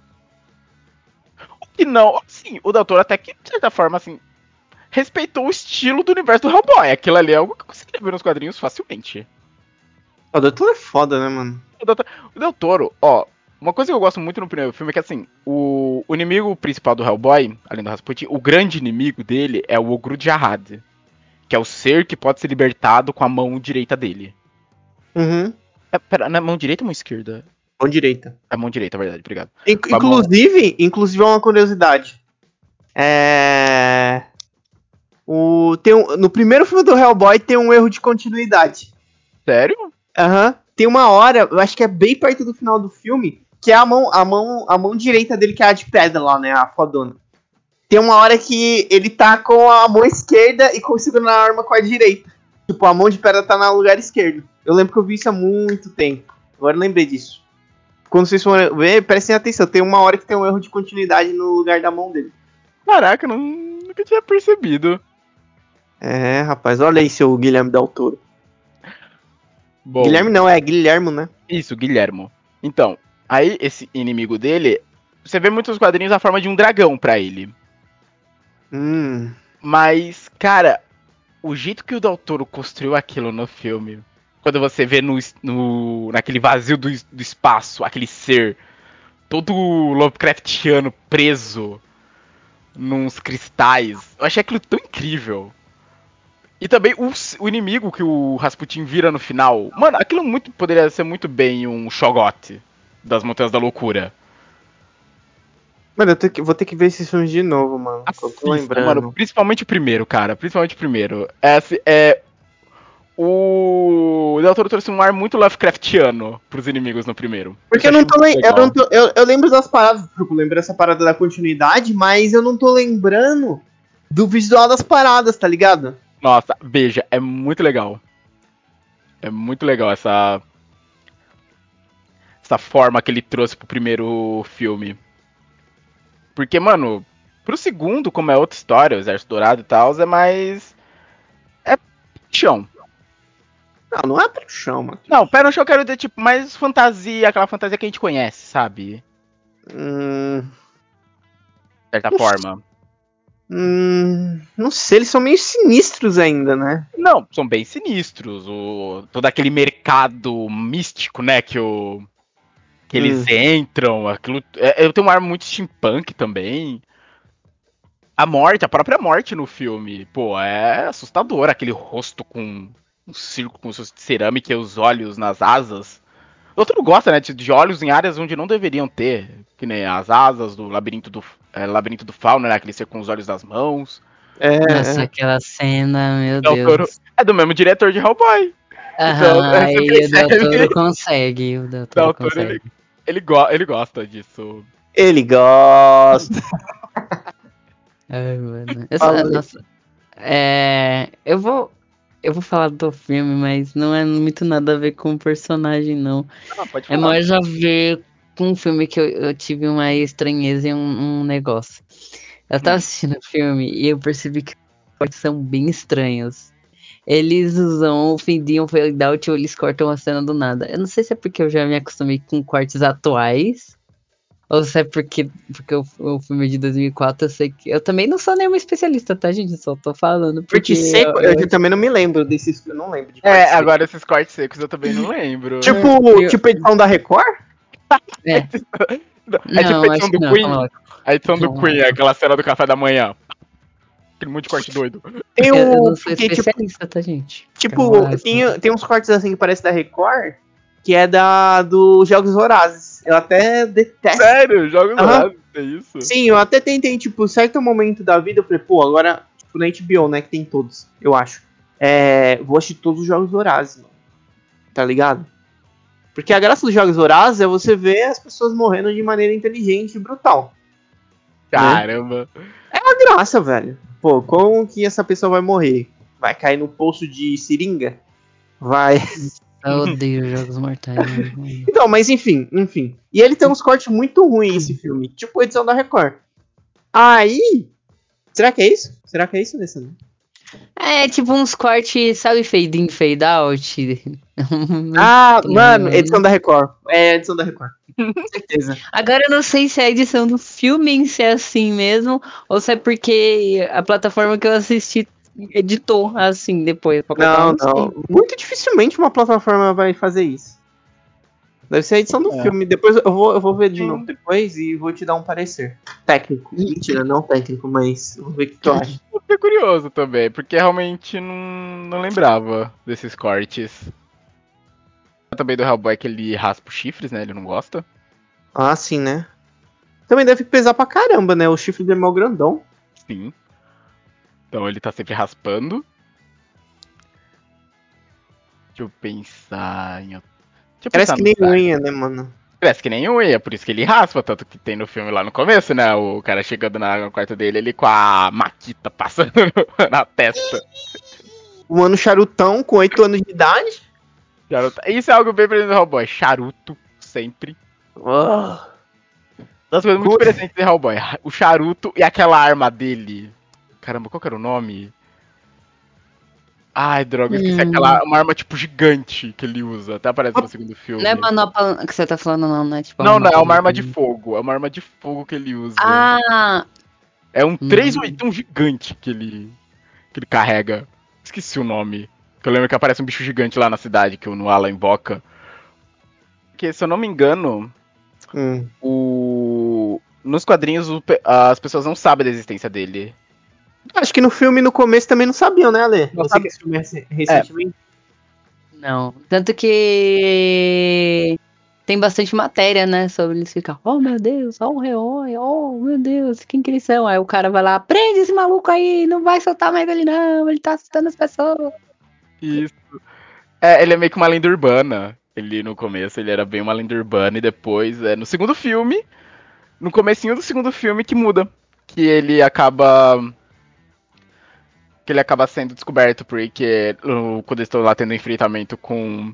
O que não, assim, o Del Toro até que, de certa forma, assim, respeitou o estilo do universo do Hellboy. Aquilo ali é algo que eu conseguiria ver nos quadrinhos facilmente. O Doutor é foda, né, mano? O Del, Toro, o Del Toro, ó, uma coisa que eu gosto muito no primeiro filme é que, assim, o, o inimigo principal do Hellboy, além do Rasputin, o grande inimigo dele é o Ogro Jahad, que é o ser que pode ser libertado com a mão direita dele. Uhum. É, pera, na mão direita ou mão esquerda? Mão direita. É mão direita, é verdade, obrigado. In- a mão. inclusive, inclusive é uma curiosidade. É. O, tem um, no primeiro filme do Hellboy tem um erro de continuidade. Sério? Aham. Tem uma hora, eu acho que é bem perto do final do filme, que é a mão, a mão, a mão direita dele que é a de pedra lá, né, a fodona. Tem uma hora que ele tá com a mão esquerda e com- segurando a arma com a direita. Tipo, a mão de pedra tá no lugar esquerdo. Eu lembro que eu vi isso há muito tempo. Agora eu lembrei disso. Quando vocês forem ver, prestem atenção. Tem uma hora que tem um erro de continuidade no lugar da mão dele. Caraca, não, nunca tinha percebido. É, rapaz, olha aí seu Guilherme Del Toro. Bom, Guilherme não, é Guilhermo, né? Isso, Guilhermo. Então, aí esse inimigo dele, você vê muitos quadrinhos a forma de um dragão pra ele. Hum. Mas, cara, o jeito que o Del Toro construiu aquilo no filme, quando você vê no, no- naquele vazio do, do espaço, aquele ser todo Lovecraftiano preso nos cristais, eu achei aquilo tão incrível. E também o, o inimigo que o Rasputin vira no final. Mano, aquilo muito poderia ser muito bem um Shogot das Montanhas da Loucura. Mano, eu tenho que- vou ter que ver esses filmes de novo, mano. eu tô Assista, lembrando. Mano, principalmente o primeiro, cara. Principalmente o primeiro. É, é o Del Toro trouxe um ar muito Lovecraftiano pros inimigos no primeiro. Porque eu não tô, muito lem- eu, legal. não tô eu, eu lembro das paradas, tipo, eu lembro dessa parada da continuidade, mas eu não tô lembrando do visual das paradas, tá ligado? Nossa, veja, é muito legal. É muito legal essa essa forma que ele trouxe pro primeiro filme. Porque, mano, pro segundo, como é outra história, o Exército Dourado e tal, é mais é chão. Não, não é pro chão, mano. Não, pé no chão eu quero dizer, tipo, mais fantasia, aquela fantasia que a gente conhece, sabe? Hum, De certa Nossa. forma. hum, não sei, eles são meio sinistros ainda, né? Não, são bem sinistros. O, todo aquele mercado místico, né, que o. Que eles Hum. entram, aquilo. É, eu tenho um ar muito steampunk também. A morte, a própria morte no filme, pô, é assustador. Aquele rosto com um círculo com de cerâmica e os olhos nas asas. Outro não gosta, né, de, olhos em áreas onde não deveriam ter. Que nem as asas do labirinto do, é, labirinto do fauno, né, aquele ser com os olhos nas mãos. É, Nossa, aquela cena, meu Del Deus. É do mesmo diretor de Hellboy. Então, Aham, você aí o Del consegue. O Del Toro consegue. ele, ele, go- ele gosta disso. ele gosta. [LAUGHS] Ai, mano. Aí. nossa, é, eu vou. Eu vou falar do filme, mas não é muito nada a ver com o personagem, não. Ah, pode É mais a ver com um filme que eu, eu tive uma estranheza em um, um negócio. Eu tava assistindo o filme e eu percebi que os são bem estranhos. Eles usam o findiam fade out ou eles cortam a cena do nada. Eu não sei se é porque eu já me acostumei com cortes atuais. Ou se é porque, porque o, o filme é de 2004, eu sei que. Eu também não sou nenhuma especialista, tá, gente? Só tô falando. Porque Porque seco, eu- eu, também não me lembro desses. Eu não lembro de É, quais seco. agora esses cortes secos eu também não lembro. Tipo, eu- tipo edição da Record? É, [LAUGHS] é tipo não, a edição do não. Queen. lá. A edição do Não. Queen, aquela cena do café da manhã. Aquele monte de corte doido. Tem Eu, eu não sou tipo, especialista, tá, gente? Tipo, Calma lá, tem, tem uns cortes assim que parece da Record, que é da dos Jogos Vorazes. Eu até detesto. Sério, jogos Aham. horários, é isso? Sim, eu até tentei, tipo, certo momento da vida, eu falei, pô, agora, tipo, na HBO, né, que tem todos, eu acho. É, vou assistir todos os Jogos Vorazes, mano. Tá ligado? Porque a graça dos Jogos Vorazes é você ver as pessoas morrendo de maneira inteligente e brutal. Caramba. É uma graça, velho. Pô, como que essa pessoa vai morrer? Vai cair no poço de seringa? Vai. Eu odeio jogos mortais. mano. [LAUGHS] Então, mas enfim, enfim. E ele tem uns cortes muito ruins esse filme, tipo edição da Record. Aí. Será que é isso? Será que é isso, Alessandro? É tipo uns cortes, sabe, fade in, fade out. Ah, mano, edição da Record. É edição da Record. Com certeza. [LAUGHS] Agora eu não sei se é a edição do filme em si é assim mesmo, ou se é porque a plataforma que eu assisti editou assim depois. Não, não. Muito dificilmente uma plataforma vai fazer isso. Deve ser a edição do É. filme. Depois eu vou, eu vou ver de novo depois e vou te dar um parecer. Técnico. Mentira, não técnico, mas vou ver o que tu acha. Eu fiquei curioso também, porque realmente não, não lembrava desses cortes. Também do Hellboy que ele raspa os chifres, né? Ele não gosta. Ah, sim, né? Também deve pesar pra caramba, né? O chifre dele é mó grandão. Sim. Então ele tá sempre raspando. Deixa eu pensar em. outro- Eu Parece que nem unha, né, mano? Parece que nem unha, por isso que ele raspa, tanto que tem no filme lá no começo, né? O cara chegando na- no quarto dele, ele com a maquita passando [LAUGHS] na testa. O mano charutão com 8 anos de idade. Charuto. Isso é algo bem presente no Hellboy. Charuto, sempre. Ah, Das coisas muito presentes em Hellboy. O charuto e aquela arma dele. Caramba, qual que era o nome? Ai, droga, esqueci Hum. aquela. Uma arma tipo gigante que ele usa. Até aparece no segundo filme. Não é manopla que você tá falando, não, né? Tipo, Não, não, é uma arma de de fogo. É uma arma de fogo que ele usa. Ah, É um Hum. 381 gigante que ele. que ele carrega. Esqueci o nome. Que eu lembro que aparece um bicho gigante lá na cidade que o Nuala invoca. Que, se eu não me engano, Hum. o. Nos quadrinhos as pessoas não sabem da existência dele. Acho que no filme no começo também não sabiam, né, Ale? Não Você sabe- que assistiu rec- recentemente. não. Tanto que tem bastante matéria, né? Sobre eles ficar, oh meu Deus, oh o herói, oh meu Deus, quem que eles são? Aí o cara vai lá, prende esse maluco aí, não vai soltar mais ele não, ele tá assustando as pessoas. Isso. É, ele é meio que uma lenda urbana. Ele, no começo, ele era bem uma lenda urbana e depois, é, no segundo filme, no comecinho do segundo filme que muda. Que ele acaba... Que ele acaba sendo descoberto porque quando eles estão lá tendo enfrentamento com...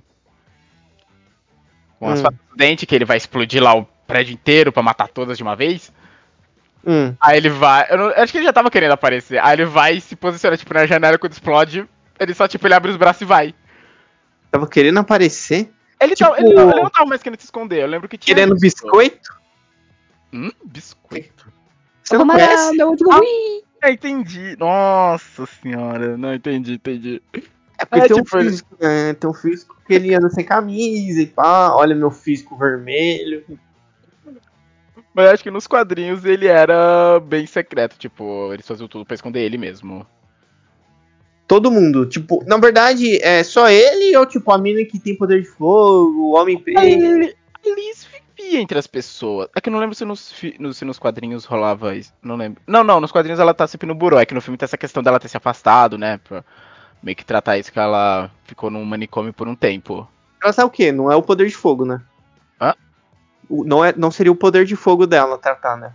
Com as Hum. dente, que ele vai explodir lá o prédio inteiro pra matar todas de uma vez. Hum. Aí ele vai. Eu, não- eu acho que ele já tava querendo aparecer. Aí ele vai e se posiciona, tipo, na janela quando explode. Ele só, tipo, ele abre os braços e vai. Tava querendo aparecer. Ele, Tipo- tava- ele, não, ele não tava mais querendo se esconder. Eu lembro que tinha. Querendo isso. biscoito. Hum, biscoito. Você não conhece? ruim. Ah, entendi. Nossa senhora. Não, entendi, entendi. É porque É, tem um tipo, ele- físico, né? Tem um físico que ele anda sem camisa e pá. Olha meu físico vermelho. Mas eu acho que nos quadrinhos ele era bem secreto. Tipo, eles faziam tudo pra esconder ele mesmo. Todo mundo. Tipo, na verdade, é só ele ou tipo a mina que tem poder de fogo, o homem preto. Ele, eles vivia entre as pessoas. É que eu não lembro se nos, se nos quadrinhos rolava isso. Não lembro. Não, não, nos quadrinhos ela tá sempre no buró. É que no filme tem essa questão dela ter se afastado, né? Pra meio que tratar isso que ela ficou num manicômio por um tempo. Ela sabe o quê? Não é o poder de fogo, né? Hã? O- Não, é, não seria o poder de fogo dela tratar, né?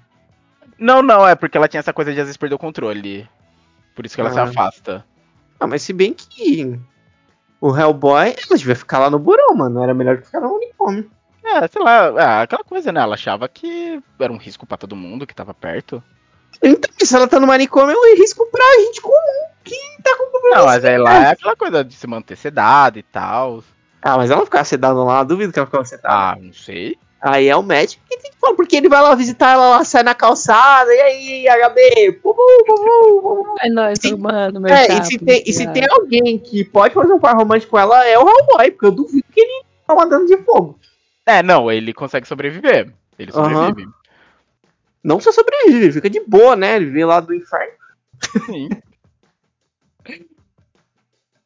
Não, não, é porque ela tinha essa coisa de às vezes perder o controle. Por isso que ela se Ah. afasta. Ah, mas se bem que o Hellboy, ela devia ficar lá no burão, mano. Era melhor que ficar no unicórnio. É, sei lá, é, aquela coisa, né? Ela achava que era um risco pra todo mundo que tava perto. Então, se ela tá no manicômio, é um risco pra gente comum. Quem tá com problema? Não, mas aí lá é aquela coisa de se manter sedada e tal. Ah, mas ela não ficava sedada lá, duvido que ela ficava sedada. Ah, não sei. Aí é o médico que tem que falar, porque ele vai lá visitar ela, ela sai na calçada, e aí, HB, bubu, bubu, bubu. É nóis, mano, meu É, e se, tem, e se tem alguém que pode fazer um par romântico com ela, é o Hellboy, porque eu duvido que ele tá mandando de fogo. É, não, ele consegue sobreviver. Ele sobrevive. Não só sobrevive, fica de boa, né? Ele veio lá do inferno. Sim.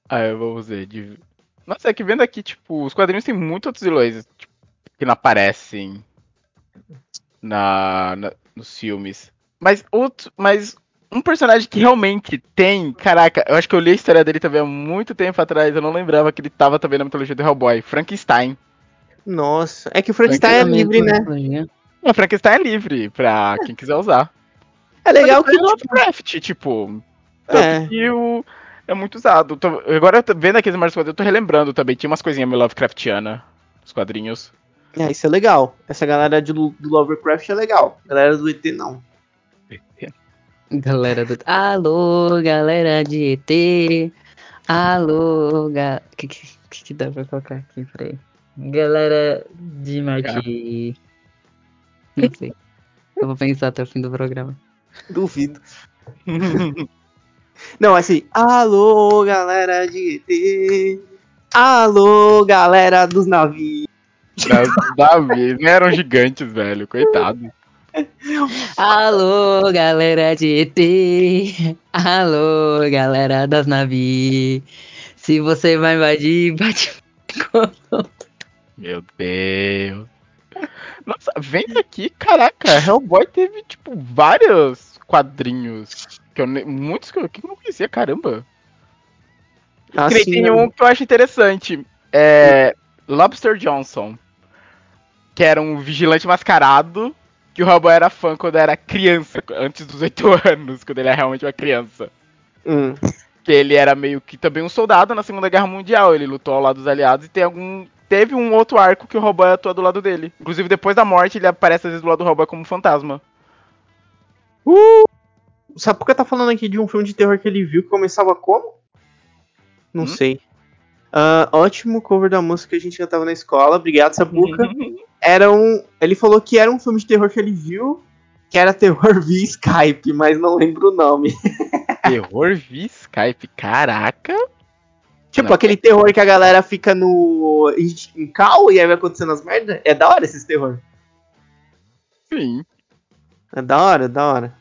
Aí vamos ver. De... Nossa, é que vendo aqui, tipo, os quadrinhos tem muitos outros vilões tipo, que não aparecem na, na- nos filmes. Mas outro, mas um personagem que realmente tem, caraca, eu acho que eu li a história dele também há muito tempo atrás, eu não lembrava que ele tava também na mitologia do Hellboy, Frankenstein. Nossa, é que o Frankenstein é livre, né? O Frankenstein é livre pra quem quiser usar. É legal Mas que. é Lovecraft, tipo, É. que o, é muito usado. Tô- agora, eu tô vendo aqui as imagens do quadrinho, eu tô relembrando também. Tinha umas coisinhas meio Lovecraftiana nos quadrinhos. É, isso é legal. Essa galera de, do Lovecraft é legal. Galera do ET não. [LAUGHS] Galera do. Alô, galera de ET. Alô, ga... que, que, que que dá pra colocar aqui? Peraí. Galera de Marte. Não [LAUGHS] sei. Eu vou pensar até o fim do programa. Duvido. [LAUGHS] Não, assim. Alô, galera de ET. Alô, galera dos navios. Davi, não eram gigantes, velho, coitado. Alô, galera de ET. Alô, galera das navios. Se você vai invadir, bate. Meu Deus. Nossa, vendo aqui, caraca, Hellboy teve, tipo, vários quadrinhos. Que eu, muitos que eu, que eu não conhecia, caramba. Assim, tem um que eu acho interessante. É. Lobster Johnson. Que era um vigilante mascarado. Que o Hellboy era fã quando era criança, antes dos 8 [LAUGHS] anos, quando ele era realmente uma criança. hum, Que ele era meio que também um soldado na Segunda Guerra Mundial. Ele lutou ao lado dos aliados e tem algum. Teve um outro arco que o Hellboy atua do lado dele. Inclusive, depois da morte, ele aparece às vezes do lado do Hellboy como um fantasma. Sabe por que tá falando aqui de um filme de terror que ele viu que começava como? Não Hum? sei. Ah, ótimo cover da música que a gente cantava na escola. Obrigado, Sabuca. [LAUGHS] Era um. Ele falou que era um filme de terror que ele viu. Que era terror [LAUGHS] via Skype, mas não lembro o nome. Terror via Skype. Caraca. Tipo, Não. aquele terror que a galera fica no. em, cal e aí vai acontecendo as merdas. É da hora esses terror. Sim. É da hora, é da hora.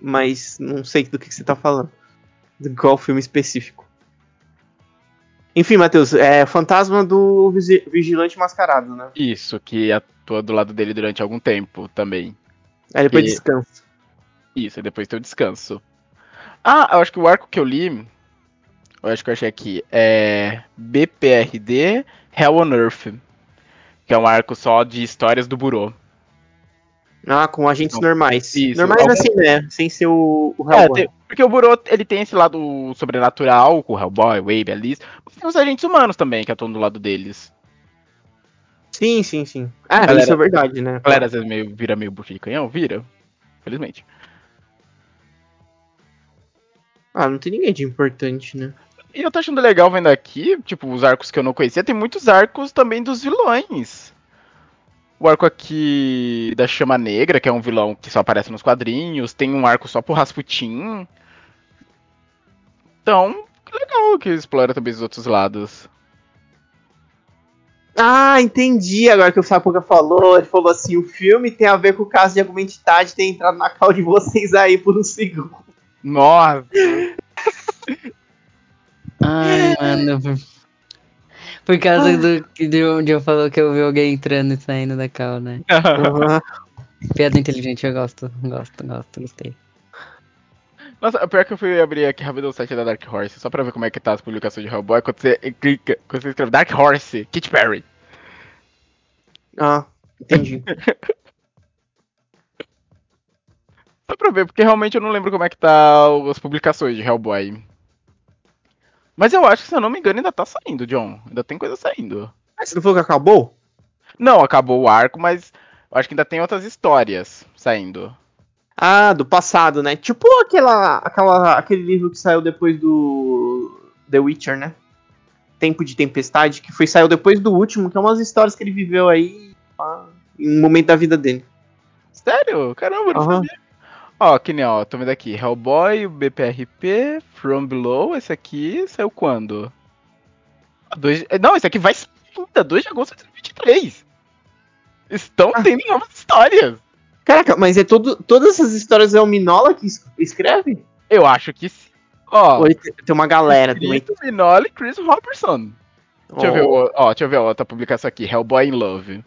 Mas não sei do que, que você tá falando. De qual filme específico. Enfim, Matheus, é Fantasma do Vigilante Mascarado, né? Isso, que atua do lado dele durante algum tempo também. Aí depois E- descansa. Isso, e depois tem o descanso. Ah, eu acho que o arco que eu li. Eu acho que eu achei aqui. É. BPRD Hell on Earth. Que é um arco só de histórias do Burô. Ah, com agentes Não. normais. Isso. Normais Algum- assim, né? Sem ser o, o É, Hellboy. tem- porque o Burô, ele tem esse lado sobrenatural, com o Hellboy, o Wave, Alice. Mas tem os agentes humanos também, que atuam do lado deles. Sim, sim, sim. Ah, Galera- isso é verdade, né? A galera às vezes meio, vira meio bucha de canhão, vira. Felizmente. Ah, não tem ninguém de importante, né? E eu tô achando legal vendo aqui, tipo, os arcos que eu não conhecia, tem muitos arcos também dos vilões. O arco aqui da Chama Negra, que é um vilão que só aparece nos quadrinhos, tem um arco só pro Rasputin. Então, legal que explora também os outros lados. Ah, entendi agora que o Sapuca falou. Ele falou assim: o filme tem a ver com o caso de argumentidade ter entrado na cal de vocês aí por um segundo. Nossa! Ai, [LAUGHS] mano. Por, por causa do que de onde eu falou que eu vi alguém entrando e saindo da cal, né? [LAUGHS] Piada inteligente, eu gosto, gosto, gosto, gostei. Nossa, pior que eu fui abrir aqui rápido o site da Dark Horse, só pra ver como é que tá as publicações de Hellboy, quando você clica, quando você escreve Dark Horse, Kit Perry. Ah, entendi. [LAUGHS] Só pra ver, porque realmente eu não lembro como é que tá as publicações de Hellboy. Mas eu acho que, se eu não me engano, ainda tá saindo, John. Ainda tem coisa saindo. Ah, você não falou que acabou? Não, acabou o arco, mas eu acho que ainda tem outras histórias saindo. Ah, do passado, né? Tipo aquela, aquela, aquele livro que saiu depois do The Witcher, né? Tempo de Tempestade, que foi saiu depois do último, que é umas histórias que ele viveu aí ah, em um momento da vida dele. Sério? Caramba, eu não Aham. sabia. Ó, que nem, ó, tô vendo aqui. Hellboy, o BPRP, From Below, esse aqui saiu quando? Dois, eh, não, esse aqui vai ainda, 2 de agosto de 2023. Estão Ah. tendo novas histórias. Caraca, mas é todo, todas essas histórias é o Minola que es- escreve? Eu acho que sim. Ó, ele tem uma galera também? Minoli e Chris Robertson. Deixa eu ver, o- ó, deixa eu ver a outra publicação aqui, Hellboy in Love.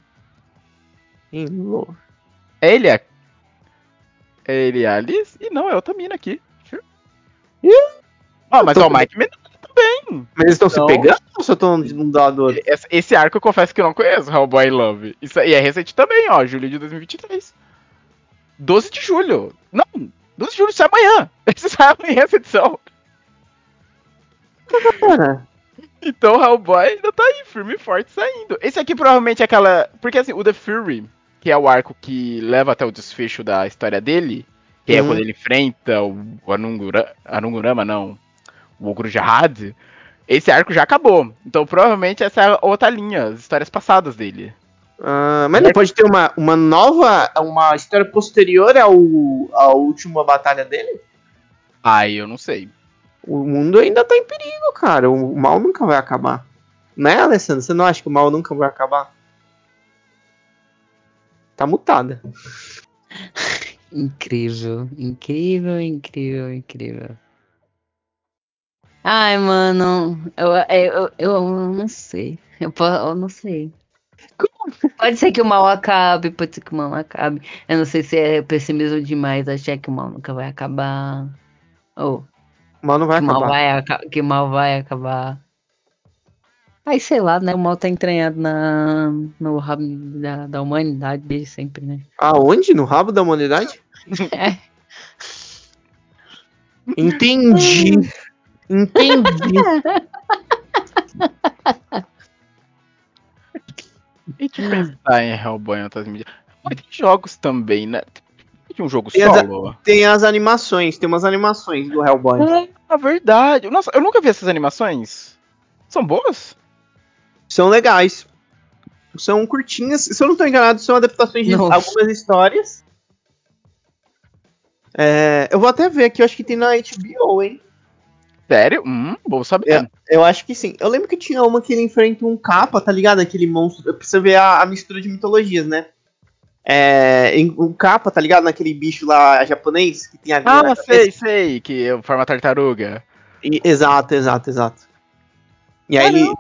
Louco. É ele, é? É ele, Alice? E não, é outra mina aqui. Ih! Ó, mas ó, o Mike Minola também. Mas eles estão se pegando ou só estão um do lado do outro? Esse, esse arco eu confesso que eu não conheço, Hellboy Love. Isso aí é recente também, ó, julho de 2023. 12 de julho. Não, 12 de julho sai amanhã. [LAUGHS] Esse sai amanhã essa edição. Cara, Então Hellboy ainda tá aí, firme e forte saindo. Esse aqui provavelmente é aquela. Porque assim, o The Fury, que é o arco que leva até o desfecho da história dele, que é Uhum. quando ele enfrenta o, o Anungura, Anungurama, não. O Ogro Jahad. Esse arco já acabou. Então provavelmente essa é a outra linha, as histórias passadas dele. ah, mas não pode ter uma, uma nova, uma história posterior ao, à última batalha dele? Aí eu não sei. O mundo ainda tá em perigo, cara. O mal nunca vai acabar. Né, Alessandro? Você não acha que o mal nunca vai acabar? Tá mutada. Incrível, incrível, incrível, incrível. Ai, mano, eu, eu, eu, eu não sei. Eu, eu não sei. Pode ser que o mal acabe, pode ser que o mal acabe. Eu não sei se é pessimismo demais achar que o mal nunca vai acabar. Ou O mal não vai que o mal acabar. vai, que o mal vai acabar. Aí, sei lá, né? O mal tá entranhado na, no rabo da, da humanidade desde sempre, né? Aonde? No rabo da humanidade? É. Entendi. [LAUGHS] Entendi. E de pensar em Hellboy em outras mídias. Mas tem jogos também, né? Tem um jogo Tem as- solo? Tem as animações, tem umas animações do Hellboy. A verdade. Nossa, eu nunca vi essas animações. São boas? São legais. São curtinhas. Se eu não tô enganado, são adaptações de Nossa. algumas histórias. É, eu vou até ver aqui, eu acho que tem na HBO, hein? Sério? Hum, bom saber. É. Eu acho que sim. Eu lembro que tinha uma que ele enfrenta um capa, tá ligado? Aquele monstro. Eu preciso ver a, a mistura de mitologias, né? É, em- um capa, tá ligado? Naquele bicho lá japonês que tem a Ah, sei, sei, que forma tartaruga. E- exato, exato, exato. E aí ele,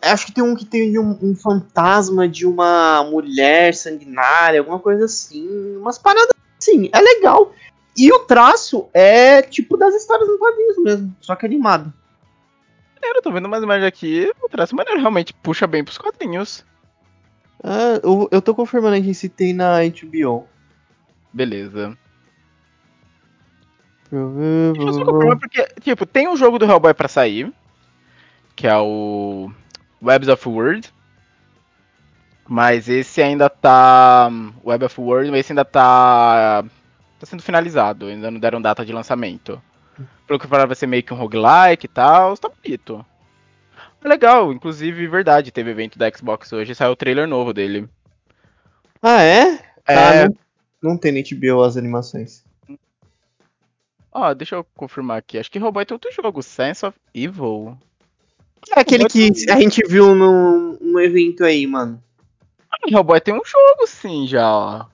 acho que tem um que tem um, um fantasma de uma mulher sanguinária, alguma coisa assim, umas paradas assim, é legal. E o traço é tipo das histórias em quadrinhos mesmo, só que animado. Eu tô vendo umas imagens aqui, o traço maneiro realmente puxa bem pros quadrinhos. Ah, eu, eu tô confirmando aqui se tem na HBO. Beleza. Deixa eu ver, Deixa eu só confirmar porque, tipo, tem um jogo do Hellboy pra sair, que é o Webs of World. Mas esse ainda tá. Web of World, mas esse ainda tá. tá sendo finalizado, ainda não deram data de lançamento. Pelo que eu falava, vai ser meio que um roguelike e tal, tá bonito. Legal, inclusive, verdade, teve evento da Xbox hoje, saiu o trailer novo dele. Ah, é? É. Ah, não, não tem na HBO as animações. Ó, deixa eu confirmar aqui, acho que Hellboy tem outro jogo, Sense of Evil. É aquele que a gente viu num, num evento aí, mano. Hellboy tem um jogo sim já, ó.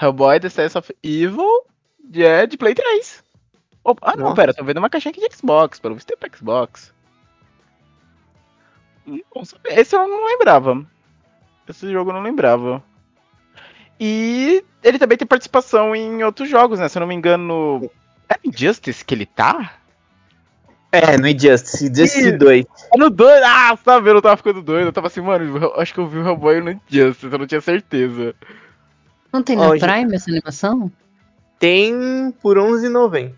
Hellboy The Sense of Evil de, é de Play 3. Opa, ah não, Nossa. pera, tô vendo uma caixinha aqui de Xbox, pelo visto tem pra Xbox. Esse eu não lembrava. Esse jogo eu não lembrava. E ele também tem participação em outros jogos, né? Se eu não me engano. É Injustice que ele tá? É, no Injustice, Injustice Ih. 2. É no 2? Ah, você tá vendo? Eu tava ficando doido. Eu tava assim, mano, eu acho que eu vi o Hellboy no Injustice, eu não tinha certeza. Não tem na Prime essa animação? Tem por 11,90.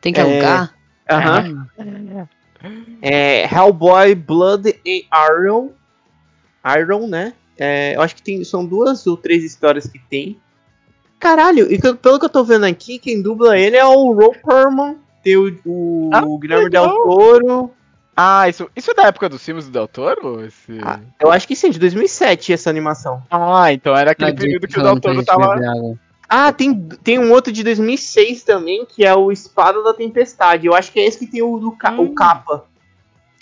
Tem que É. alugar? Aham. É Hellboy Blood and Iron. Iron, né? É, eu acho que tem, são duas ou três histórias que tem. Caralho, e pelo que eu tô vendo aqui, quem dubla ele é o Ron Perlman. Tem o, o Ah, Guilherme Del legal. Toro. Ah, isso, isso é da época dos filmes do Del Toro? Esse... Ah, eu acho que sim, de 2007 essa animação. Ah, então era aquele Não, período que o Del Toro tava. Ah, tem, tem um outro de 2006 também, que é o Espada da Tempestade. Eu acho que é esse que tem o, do ca- Hum. o capa.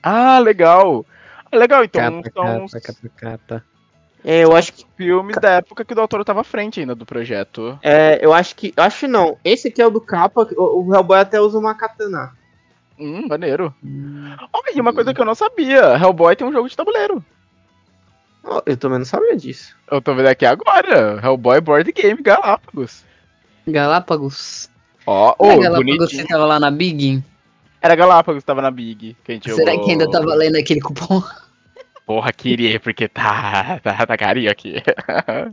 Ah, legal. Ah, legal, então Capa, são capa, capa, capa. É, eu acho que filmes da época que o Del Toro tava à frente ainda do projeto. É, eu acho que. Acho que não. Esse aqui é o do capa. O, o Hellboy até usa uma katana. Hum, maneiro. Olha, e uma coisa que eu não sabia: Hellboy tem um jogo de tabuleiro. Ó, eu também não sabia disso. Eu tô vendo aqui agora. Hellboy Board Game Galápagos. Galápagos. Ó, é ô, Galápagos bonitinho. que tava lá na Big? Era Galápagos que tava na Big. Que a gente Será jogou. que ainda tá valendo aquele cupom? Porra, queria, porque tá, tá, tá carinho aqui.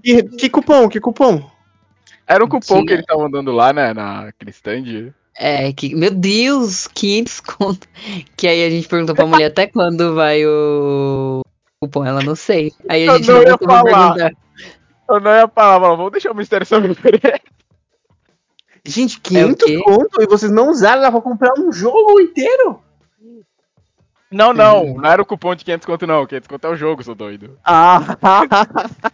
Que, que cupom? Que cupom? Era um cupom Tinha. que eles estavam dando lá, né, naquele stand. É, que, meu Deus, 500 conto. Que aí a gente perguntou pra [LAUGHS] mulher até quando vai o cupom, ela não sei. Aí a Eu gente não não ia falar. perguntar. Eu não ia falar, vamos deixar o mistério sobre o preço. Gente, É o 500 quê? conto e vocês não usaram, dá pra comprar um jogo inteiro? Não, não, não era o cupom de 500 conto, não. 500 conto é o jogo, seu doido. Ah! [LAUGHS]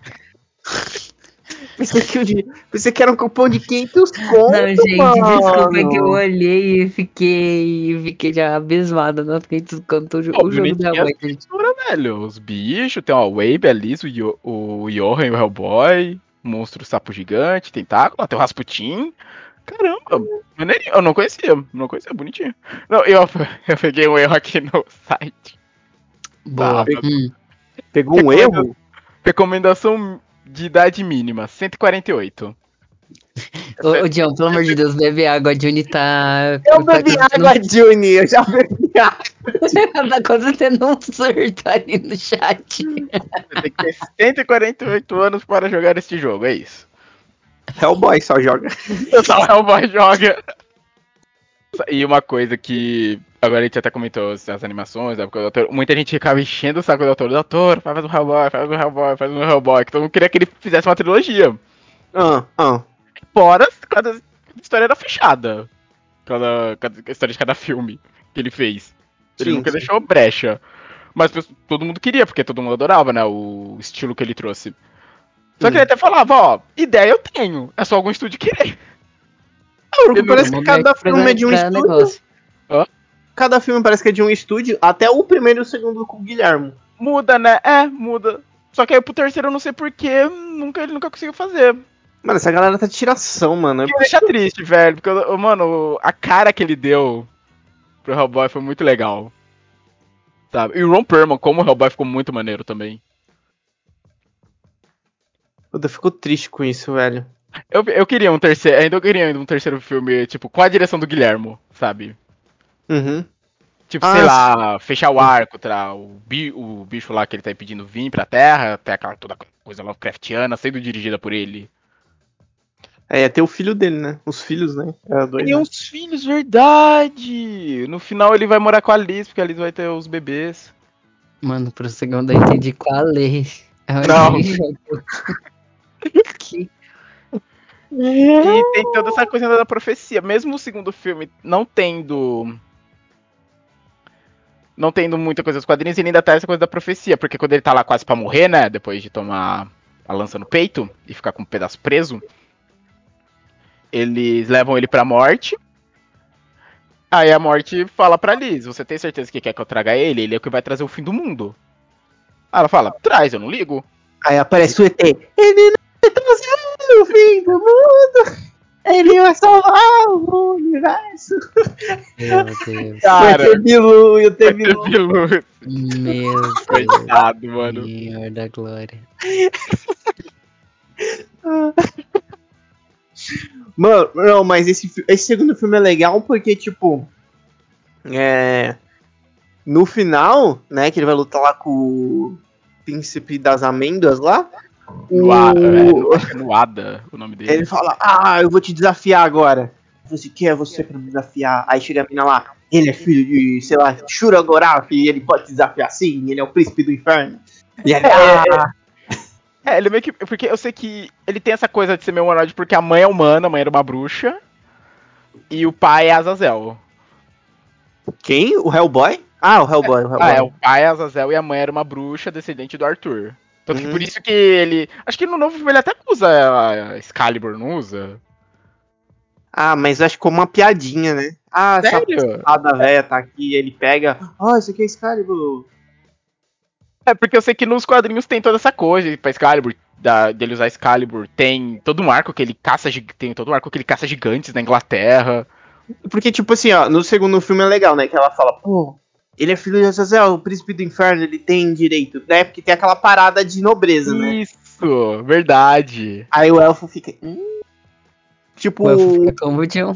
pensei, que, eu de- pensei que era um cupom de 500 conto, Não, gente, mano. desculpa é que eu olhei e fiquei, fiquei já abismada. Não fiquei desconto o, jo- Pô, o jogo da mãe. texturas, velho. Os bichos, tem ó, o Wabe, a Liz, o, Yo- o Johan e o Hellboy. o Monstro sapo gigante, tentáculo, tem o Rasputin. Caramba, maneirinho. Eu não conhecia, não conhecia, bonitinho. Não, eu, [LAUGHS] eu peguei um erro aqui no site. Boa. Tá, Hum. Pegou um erro? Recomendação de idade mínima, 148. Ô, ô, John, pelo amor de Deus, bebe água. A Juni tá. Eu tá bebi água, Juni, eu já bebi [LAUGHS] água. [LAUGHS] tá tendo um surto ali no chat. Você tem que ter 148 anos para jogar este jogo, é isso. Hellboy só joga. [LAUGHS] Só Hellboy joga. E uma coisa que. Agora a gente até comentou as animações, da época do Doutor. Muita gente ficava enchendo o saco do Doutor. Doutor, faz um Hellboy, faz um Hellboy, faz um Hellboy. Que todo mundo queria que ele fizesse uma trilogia. Ah, ah. Fora quando a história era fechada. cada, cada a história de cada filme que ele fez. Ele Sim, nunca sim. deixou brecha. Mas todo mundo queria, porque todo mundo adorava, né? O estilo que ele trouxe. Só que ele até falava, ó, ideia eu tenho. É só algum estúdio querer. Porque Ele parece que cada filme é de um estúdio. Cada filme parece que é de um estúdio, até o primeiro e o segundo com o Guilherme. Muda, né? É, muda. Só que aí pro terceiro eu não sei porquê, nunca, ele nunca conseguiu fazer. Mano, essa galera tá de tiração, mano. Me deixa triste, velho. Porque, eu- mano, a cara que ele deu pro Hellboy foi muito legal. Sabe? E o Ron Perlman, como o Hellboy, ficou muito maneiro também. Eu fico triste com isso, velho. Eu, eu queria um terceiro, ainda eu queria um terceiro filme, tipo, com a direção do Guilhermo, sabe? Uhum. Tipo, Ah, sei sim. lá, fechar o arco, tra, o, bi, o bicho lá que ele tá pedindo vir pra Terra, até aquela toda coisa Lovecraftiana, sendo dirigida por ele. É, ia ter o filho dele, né? Os filhos, né? Era dois, Tem né? uns filhos, verdade! No final ele vai morar com a Liz, porque a Liz vai ter os bebês. Mano, pro segundo eu entendi qual é. Não. [LAUGHS] que E tem toda essa coisa da profecia. Mesmo o segundo filme não tendo. Não tendo muita coisa dos quadrinhos, ele ainda tá essa coisa da profecia. Porque quando ele tá lá quase pra morrer, né? Depois de tomar a lança no peito e ficar com um pedaço preso, eles levam ele pra morte. Aí a morte fala pra Liz: Você tem certeza que quer que eu traga ele? Ele é o que vai trazer o fim do mundo. Aí ela fala: Traz, eu não ligo. Aí aparece o ET. Ele não vai trazer o fim do mundo. Ele vai salvar o universo. Meu Deus. Cara, e vai ter Bilu. vilão. Meu Deus. Coitado, mano. Senhor da glória. Mano, não, mas esse, esse segundo filme é legal porque, tipo. É. No final, né, que ele vai lutar lá com o príncipe das amêndoas lá. O- é Nuada o nome dele. Ele fala, ah, eu vou te desafiar agora. Você quer você pra me desafiar? Aí chega a mina lá, ele é filho de, sei lá, Shura Gorath, e ele pode te desafiar sim, ele é o príncipe do inferno. E ele, [LAUGHS] ah, É, ele meio que. Porque eu sei que ele tem essa coisa de ser meio humanoide porque a mãe é humana, a mãe era uma bruxa. E o pai é Azazel. quem? O Hellboy? Ah, o Hellboy, o Hellboy. Ah, é, o pai é Azazel e a mãe era uma bruxa descendente do Arthur. Tanto que Uhum. por isso que ele. Acho que no novo filme ele até usa a Excalibur, não usa? Ah, mas acho que como uma piadinha, né? Ah, essa Sério? fada velha tá aqui, ele pega, ah, isso aqui é Excalibur. É, porque eu sei que nos quadrinhos tem toda essa coisa pra Excalibur, da, dele usar Excalibur. Tem todo um arco que ele caça tem todo um arco que ele caça gigantes na Inglaterra. Porque, tipo assim, ó, no segundo filme é legal, né? Que ela fala, pô, ele é filho de Azazel, o príncipe do inferno, ele tem direito, né? Porque tem aquela parada de nobreza, né? Isso, verdade. Aí o elfo fica. "Hum?" Tipo, O elfo fica como o John.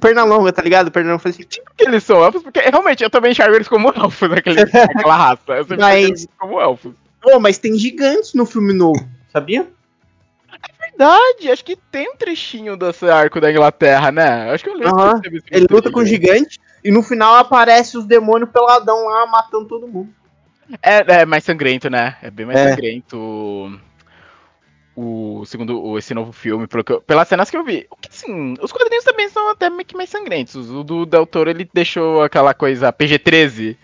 perna longa, tá ligado? Perna longa faz assim. "Tchim". que eles são elfos, porque realmente eu também enxergo eles como elfos, naquele, naquela [LAUGHS] raça. Eu sempre Mas- eles como elfos. Pô, mas tem gigantes no filme novo, sabia? Verdade, acho que tem um trechinho desse arco da Inglaterra, né? Acho que eu lembro. Teve esse Ele luta com trechinho. gigante e no final aparece os demônios peladão lá matando todo mundo. É, é mais sangrento, né? É bem mais É. sangrento o- o segundo, o- esse novo filme, eu- pelas cenas que eu vi. O que assim, os quadrinhos também são até meio que mais sangrentos. O do Del Toro, ele deixou aquela coisa PG-13.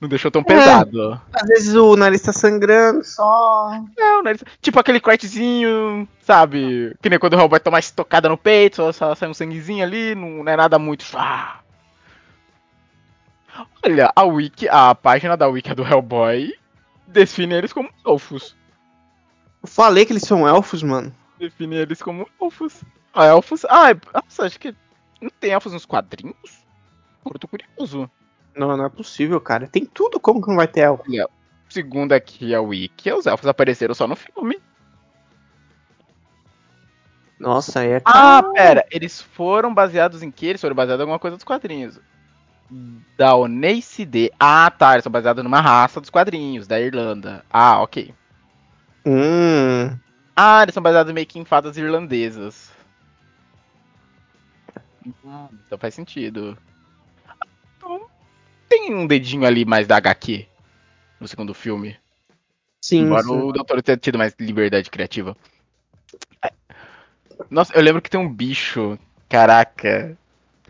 Não deixou tão pesado. Às vezes o nariz tá sangrando só. Não, né? Tipo aquele cortezinho, sabe? Que nem quando o Hellboy toma uma estocada no peito, só, só sai um sanguezinho ali, não, não é nada muito. Ah. Olha, a wiki, a página da wiki do Hellboy define eles como elfos. Eu falei que eles são elfos, mano. Define eles como elfos. Ah, elfos. Ah, é- nossa, acho que não tem elfos nos quadrinhos? Eu tô curioso. Não, não é possível, cara. Tem tudo, como que não vai ter elfo? Segundo aqui a wiki, os elfos apareceram só no filme. Nossa, é. Ah, pera, eles foram baseados em quê? Eles foram baseados em alguma coisa dos quadrinhos. Da Oneicide. Ah, tá, eles são baseados numa raça dos quadrinhos, da Irlanda. Ah, ok. Hum. Ah, eles são baseados meio que em fadas irlandesas. Hum, então faz sentido. Então, tem um dedinho ali mais da HQ no segundo filme. Sim. Embora sim. o doutor tenha tido mais liberdade criativa. Nossa, eu lembro que tem um bicho. Caraca.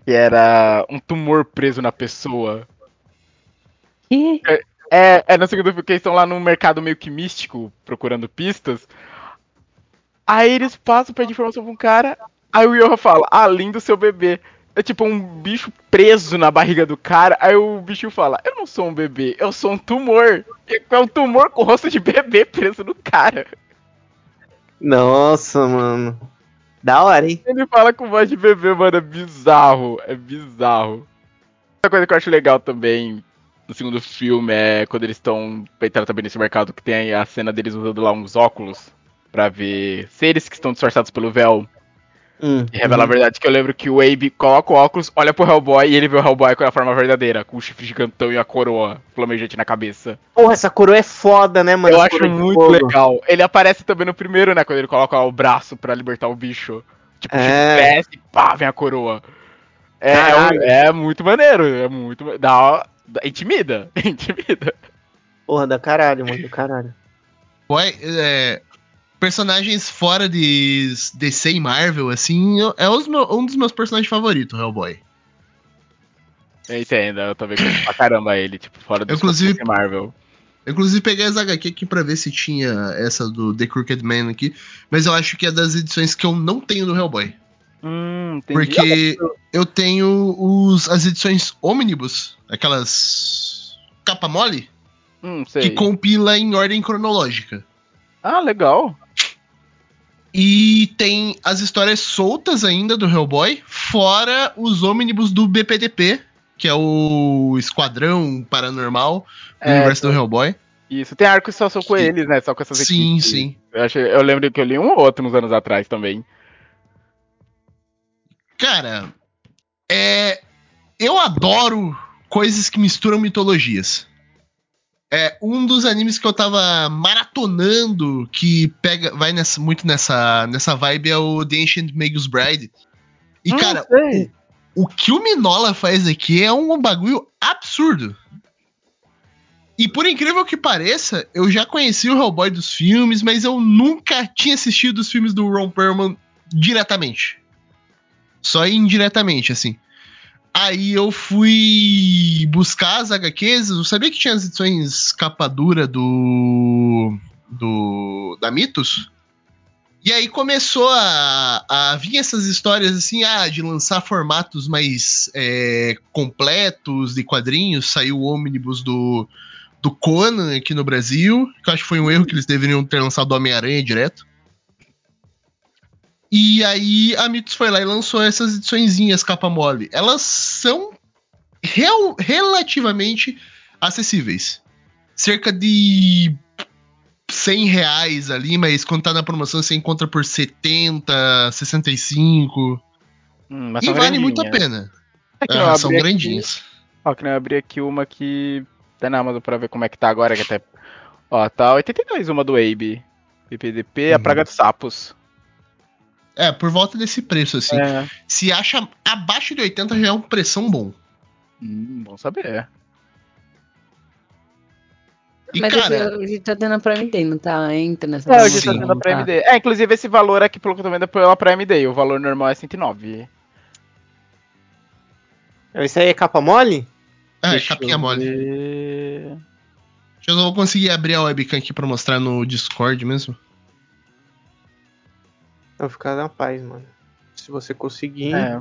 Que era um tumor preso na pessoa. Que? É, é na segunda filme que eles estão lá num mercado meio que místico, procurando pistas. Aí eles passam, pedem informação pra um cara. Aí o Yoha fala, ah, lindo seu bebê. É tipo um bicho preso na barriga do cara. Aí o bicho fala, eu não sou um bebê, eu sou um tumor. É um tumor com rosto de bebê preso no cara. Nossa, mano. Da hora, hein? Ele fala com voz de bebê, mano, é bizarro, é bizarro. Outra coisa que eu acho legal também no segundo filme é quando eles estão entrando também nesse mercado que tem a cena deles usando lá uns óculos pra ver seres que estão disfarçados pelo véu. Hum. E revela a verdade que eu lembro que o Abe coloca o óculos, olha pro Hellboy e ele vê o Hellboy com a forma verdadeira, com o chifre gigantão e a coroa flamejante na cabeça. Porra, essa coroa é foda, né, mano? eu Essa acho de muito fogo. legal. Ele aparece também no primeiro, né, quando ele coloca o braço pra libertar o bicho. Tipo, É. cresce e pá, vem a coroa. É, Caralho. é muito maneiro, é muito. Dá, dá- intimida, [LAUGHS] intimida. Porra, da caralho, mano, do caralho. Boy, é, personagens fora de DC e Marvel, assim, é um dos meus personagens favoritos, Hellboy. Eu entendo, eu também curto pra caramba ele, tipo, fora do Inclusive- Marvel. Eu, inclusive peguei as HQ aqui pra ver se tinha essa do The Crooked Man aqui, mas eu acho que é das edições que eu não tenho do Hellboy. Hum. Porque eu tenho os, as edições Omnibus, aquelas capa mole, Hum, que compila em ordem cronológica. Ah, legal. E tem as histórias soltas ainda do Hellboy, fora os ônibus do BPDP, que é o Esquadrão Paranormal do É, universo do Hellboy. Isso, tem arcos só são com Sim. eles, né? Só com essas Sim, equipes. sim. Eu, achei- eu lembro que eu li um ou outro uns anos atrás também. Cara, é. Eu adoro coisas que misturam mitologias. É um dos animes que eu tava maratonando que pega, vai nessa, muito nessa, nessa vibe é o The Ancient Magus Bride. E, Hum, cara, sei. o que o Minola faz aqui é um bagulho absurdo. E por incrível que pareça, eu já conheci o Hellboy dos filmes, mas eu nunca tinha assistido os filmes do Ron Perlman diretamente. Só indiretamente, assim. Aí eu fui buscar as HQs, eu sabia que tinha as edições capa dura do. do. da Mitos. E aí começou a, a vir essas histórias assim, ah, de lançar formatos mais é, completos de quadrinhos. Saiu o ônibus do, do Conan aqui no Brasil, que eu acho que foi um erro que eles deveriam ter lançado Homem-Aranha direto. E aí a Mitos foi lá e lançou essas ediçõezinhas capa mole. Elas são rel- relativamente acessíveis. Cerca de 100 reais ali, mas quando tá na promoção você encontra por 70, 65. Hum, mas E vale muito a grandinhas. pena. É que Ah, são abri aqui- grandinhas. Ó, que nem eu abri aqui uma que tá na Amazon pra ver como é que tá agora, que até. Ó, tá 82 uma do Abe. PPDP, a Uhum. Praga dos Sapos. É, por volta desse preço, assim. É. Se acha abaixo de 80 já é um pressão bom. Hum, bom saber. E, Mas cara, esse- hoje tá tendo a Prime Day, não tá? Entra nessa É, Sim. hoje tá sendo a não Prime tá? Day. É, inclusive esse valor aqui, pelo que eu tô vendo, é pela Prime Day. O valor normal é 109. Isso aí é capa mole? é, Deixa capinha eu mole. ver. Deixa eu só vou conseguir abrir a webcam aqui pra mostrar no Discord mesmo. Vai ficar na paz, mano. Se você conseguir. É.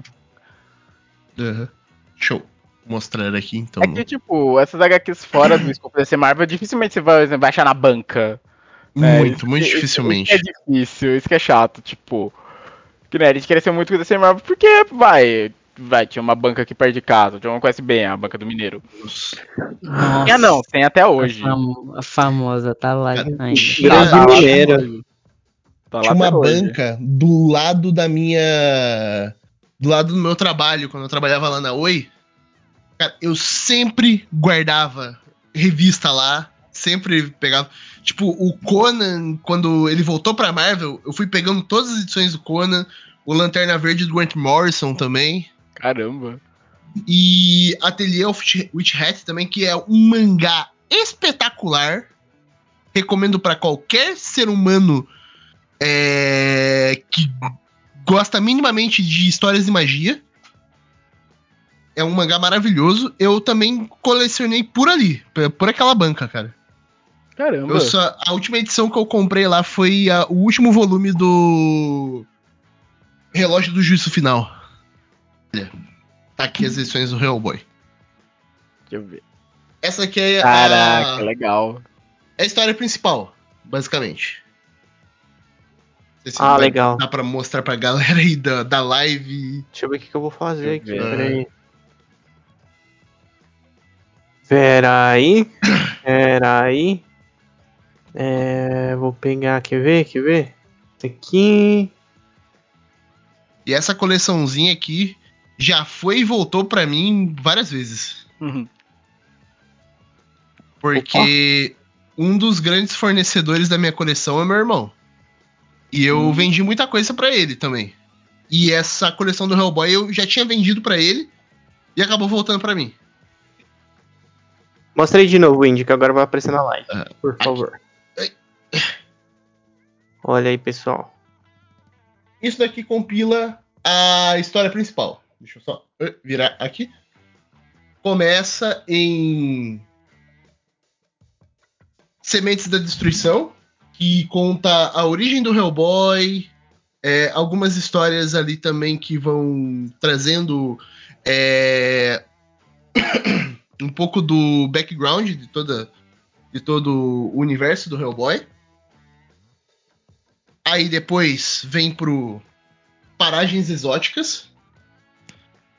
Deixa eu mostrar aqui, então. É que, tipo, essas HQs fora do escopo desse Marvel, dificilmente você vai, achar na banca. né? muito, Isso muito isso- dificilmente. Isso é difícil, isso que é chato, tipo. Que né, a gente cresceu muito com DC Marvel porque, vai, vai, tinha uma banca aqui perto de casa, tinha uma conhece bem, a banca do Mineiro. Nossa, Tinha não, tem até hoje. A, fam- a famosa tá lá ainda. Grande tá lá. mineiro. Tá Tinha uma até hoje. banca do lado da minha. Do lado do meu trabalho, quando eu trabalhava lá na Oi. Cara, eu sempre guardava revista lá. Sempre pegava. Tipo, o Conan, quando ele voltou pra Marvel, eu fui pegando todas as edições do Conan. O Lanterna Verde do Grant Morrison também. Caramba. E Atelier of Witch Hat também, que é um mangá espetacular. Recomendo pra qualquer ser humano é, que gosta minimamente de histórias de magia. é um mangá maravilhoso. Eu também colecionei por ali, por aquela banca, cara. Caramba. Só, a última edição que eu comprei lá foi a- o último volume do Relógio do Juízo Final. Olha, Tá aqui as edições do Hellboy. Deixa eu ver. Essa aqui é Caraca, a, legal. é a história principal, basicamente. Se Ah, legal. Dá pra mostrar pra galera aí da, da live. Deixa eu ver o que, que eu vou fazer aqui. ver. Peraí. Peraí. [COUGHS] Peraí. É, vou pegar, quer ver? Quer ver? Esse aqui. E essa coleçãozinha aqui já foi e voltou pra mim várias vezes. Uhum. Porque um dos grandes fornecedores da minha coleção é meu irmão. E eu Hum. vendi muita coisa pra ele também. E essa coleção do Hellboy eu já tinha vendido pra ele e acabou voltando pra mim. Mostra aí de novo, Indy, que agora vai aparecer na live. Ah, por favor. Ai. Olha aí, pessoal. Isso daqui compila a história principal. Deixa eu só eh, virar aqui. Começa em Sementes da Destruição, que conta a origem do Hellboy, é, algumas histórias ali também que vão trazendo é, [COUGHS] um pouco do background de toda de todo o universo do Hellboy. Aí depois vem pro Paragens Exóticas,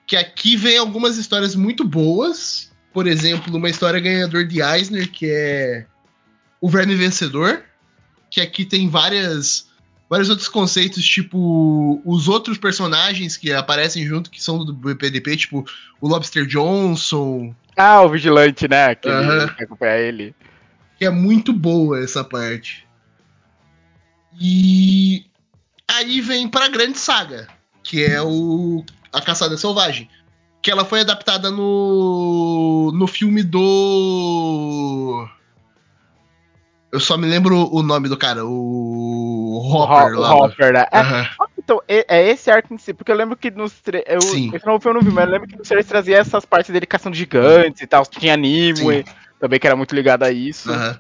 que aqui vem algumas histórias muito boas. Por exemplo, uma história ganhador de Eisner, que é O Verme Vencedor, que aqui tem várias vários outros conceitos, tipo os outros personagens que aparecem junto, que são do BPDP, tipo o Lobster Johnson, Ah, o vigilante, né? Que Aham. quer acompanhar ele. que é muito boa essa parte. E aí vem pra grande saga, que é o A Caçada Selvagem, que ela foi adaptada no no filme do Eu só me lembro o nome do cara, o Hopper o lá. Ho- Hopper, né? É, Aham. então, é, é esse arco em si, porque eu lembro que nos eu, Sim. Esse novo filme eu não vi, mas eu lembro que nos trailers trazia essas partes dele caçando gigantes e tal, tinha Nimue, também que era muito ligado a isso. Aham.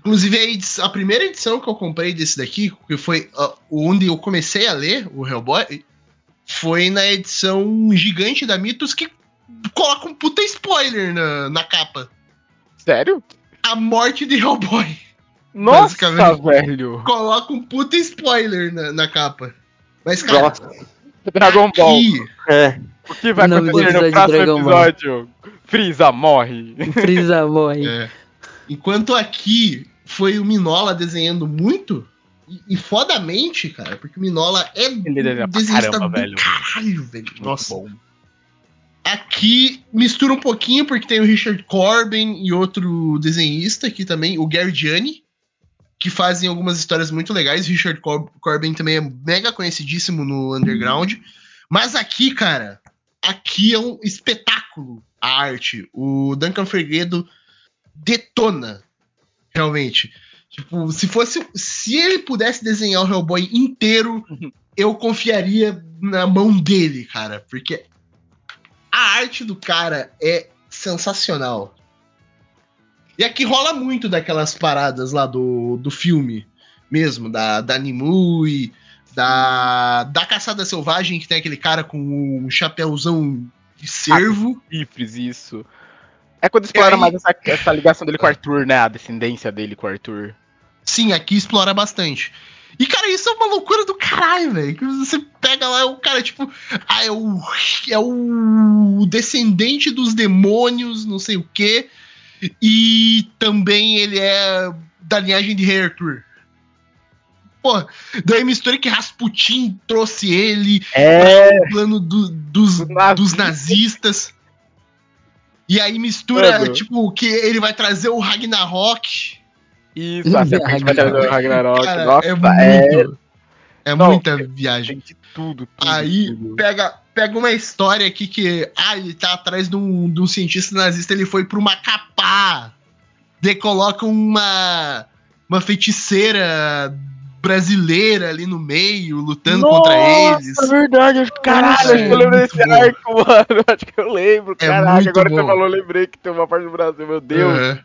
Inclusive, a, edi- a primeira edição que eu comprei desse daqui, que foi ah, onde eu comecei a ler o Hellboy, foi na edição gigante da Mitos que coloca um puta spoiler na, na capa. Sério? A morte de Hellboy. Nossa, velho. Coloca um puta spoiler na, na capa. Mas, cara, Nossa. Dragon Ball. aqui, É. O que vai acontecer no próximo Ball. episódio? Freeza morre. Freeza morre. É. Enquanto aqui foi o Minola desenhando muito, e, e fodamente, cara, porque o Minola é Ele desenha desenhista caramba, do velho. caralho, velho. Muito Nossa. bom. Aqui mistura um pouquinho, porque tem o Richard Corbin e outro desenhista aqui também, o Gary Gianni, que fazem algumas histórias muito legais. Richard Cor- Corbin também é mega conhecidíssimo no underground. Mas aqui, cara, aqui é um espetáculo a arte. O Duncan Ferguedo detona, realmente. Tipo, se fosse. Se ele pudesse desenhar o Hellboy inteiro, [LAUGHS] eu confiaria na mão dele, cara. Porque a arte do cara é sensacional. E aqui rola muito daquelas paradas lá do, do filme mesmo, da, da Nimue, da, da Caçada Selvagem, que tem aquele cara com um chapéuzão de cervo. Cifres, isso. É quando explora aí- mais essa, essa ligação dele com o Arthur, né? A descendência dele com o Arthur. Sim, aqui explora bastante. E, cara, isso é uma loucura do caralho, velho. Você pega lá, o cara, tipo, ah, é o, é o descendente dos demônios, não sei o quê. E também ele é da linhagem de Rei Arthur. Pô, daí mistura que Rasputin trouxe ele, É. o plano do- dos, Dos nazistas. dos nazistas. E aí mistura, Mano. tipo, que ele vai trazer o Ragnarok. Isso, a vai trazer o Ragnarok. Cara, Nossa, é é, muito. É, Não, muita viagem. Tem de tudo, tudo. Aí tudo. pega, pega uma história aqui que. Ah, ele tá atrás de um, de um cientista nazista, ele foi pro Macapá. Daí coloca uma. Uma feiticeira brasileira ali no meio, lutando contra eles. É verdade, caralho, acho que eu lembro desse bom. arco, [LAUGHS] mano. Acho que eu lembro. É muito agora que você bom. falou, eu lembrei que tem uma parte do Brasil, meu Deus. Aham.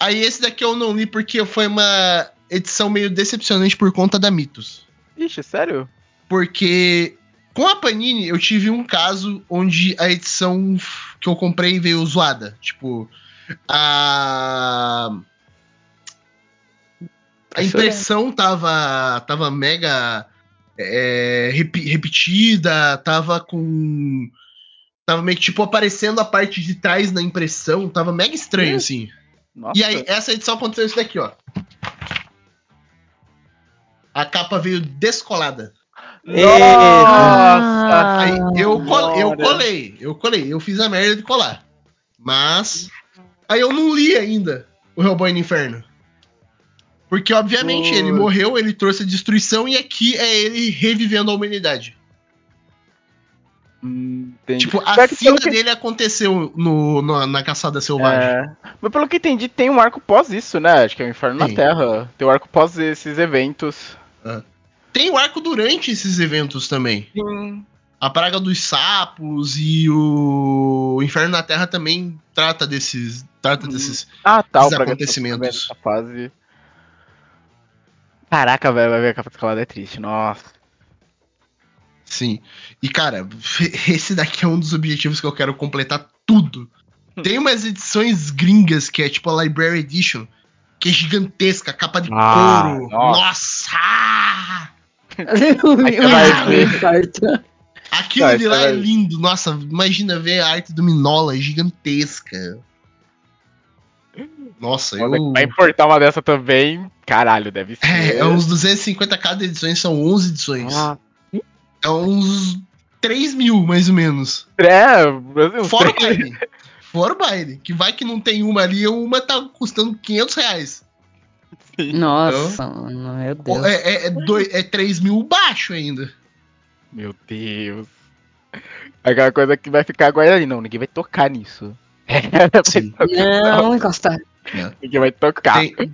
Aí esse daqui eu não li porque foi uma edição meio decepcionante por conta da Mitos. Ixi, sério? Porque com a Panini eu tive um caso onde a edição que eu comprei veio zoada. Tipo, a. A impressão tava, tava mega é, repi- repetida, tava com. Tava meio que tipo aparecendo a parte de trás na impressão, tava mega estranho Hum. assim. Nossa. E aí, essa edição aconteceu isso daqui, ó. A capa veio descolada. Nossa! Aí eu, col- eu colei, eu colei, eu fiz a merda de colar. Mas. Aí eu não li ainda o Hellboy no Inferno. Porque, obviamente, Putz. ele morreu, ele trouxe a destruição, e aqui é ele revivendo a humanidade. Hum, entendi. Tipo, a sina pelo que- dele aconteceu no, no- na caçada selvagem. É. Mas pelo que entendi, tem um arco pós isso, né? Acho que é o Inferno na Sim. Terra. Tem o arco pós esses eventos. Tem o arco durante esses eventos também. Sim. A Praga dos Sapos e o Inferno na Terra também trata desses. Trata Uhum. desses. Ah, tá. Esses o Praga acontecimentos. também nessa fase. Caraca, velho, vai ver a capa escalada é triste. Nossa. Sim. E, cara, [LAUGHS] esse daqui é um dos objetivos que eu quero completar tudo. Tem umas edições gringas que é tipo a Library Edition, que é gigantesca, capa de Ah, couro. nossa. Nossa! Aquilo de lá é lindo. Nossa, imagina ver a arte do Minola, é gigantesca. Nossa, eu. Vai importar uma dessa também. Caralho, deve ser. É, é uns 250 cada edições, são 11 edições. Ah, É uns 3 mil, mais ou menos. é, Brasil. Fora o baile. Fora o baile. Que vai que não tem uma ali, uma tá custando 500 reais. Nossa, mano, meu Deus. É, é, é, dois- é 3 mil baixo ainda. Meu Deus. Aquela coisa que vai ficar guardada ali. Não, ninguém vai tocar nisso. [LAUGHS] Sim. Não, encostar. Ninguém vai tocar. Tem-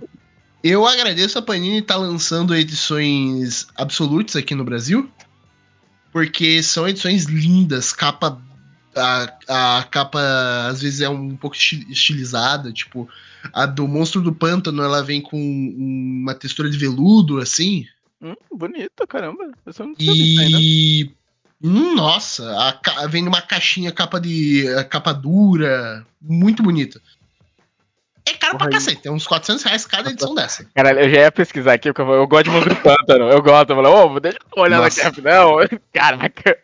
Eu agradeço a Panini estar lançando edições absolutes aqui no Brasil. Porque são edições lindas, capa. A, a capa às vezes é um pouco esti- estilizada, tipo, a do Monstro do Pântano ela vem com uma textura de veludo, assim, Hum, bonito, caramba. Eu só não. E. hum, Nossa, a ca- vem numa caixinha capa de. a capa dura. Muito bonita. É caro pra Porra, cacete, é uns 400 reais cada edição dessa. Caralho, eu já ia pesquisar aqui, porque eu, eu gosto de Monstro do Pântano. Eu gosto. Eu falei, ô, deixa eu olhar Nossa. aqui rapidão. [LAUGHS] Caraca.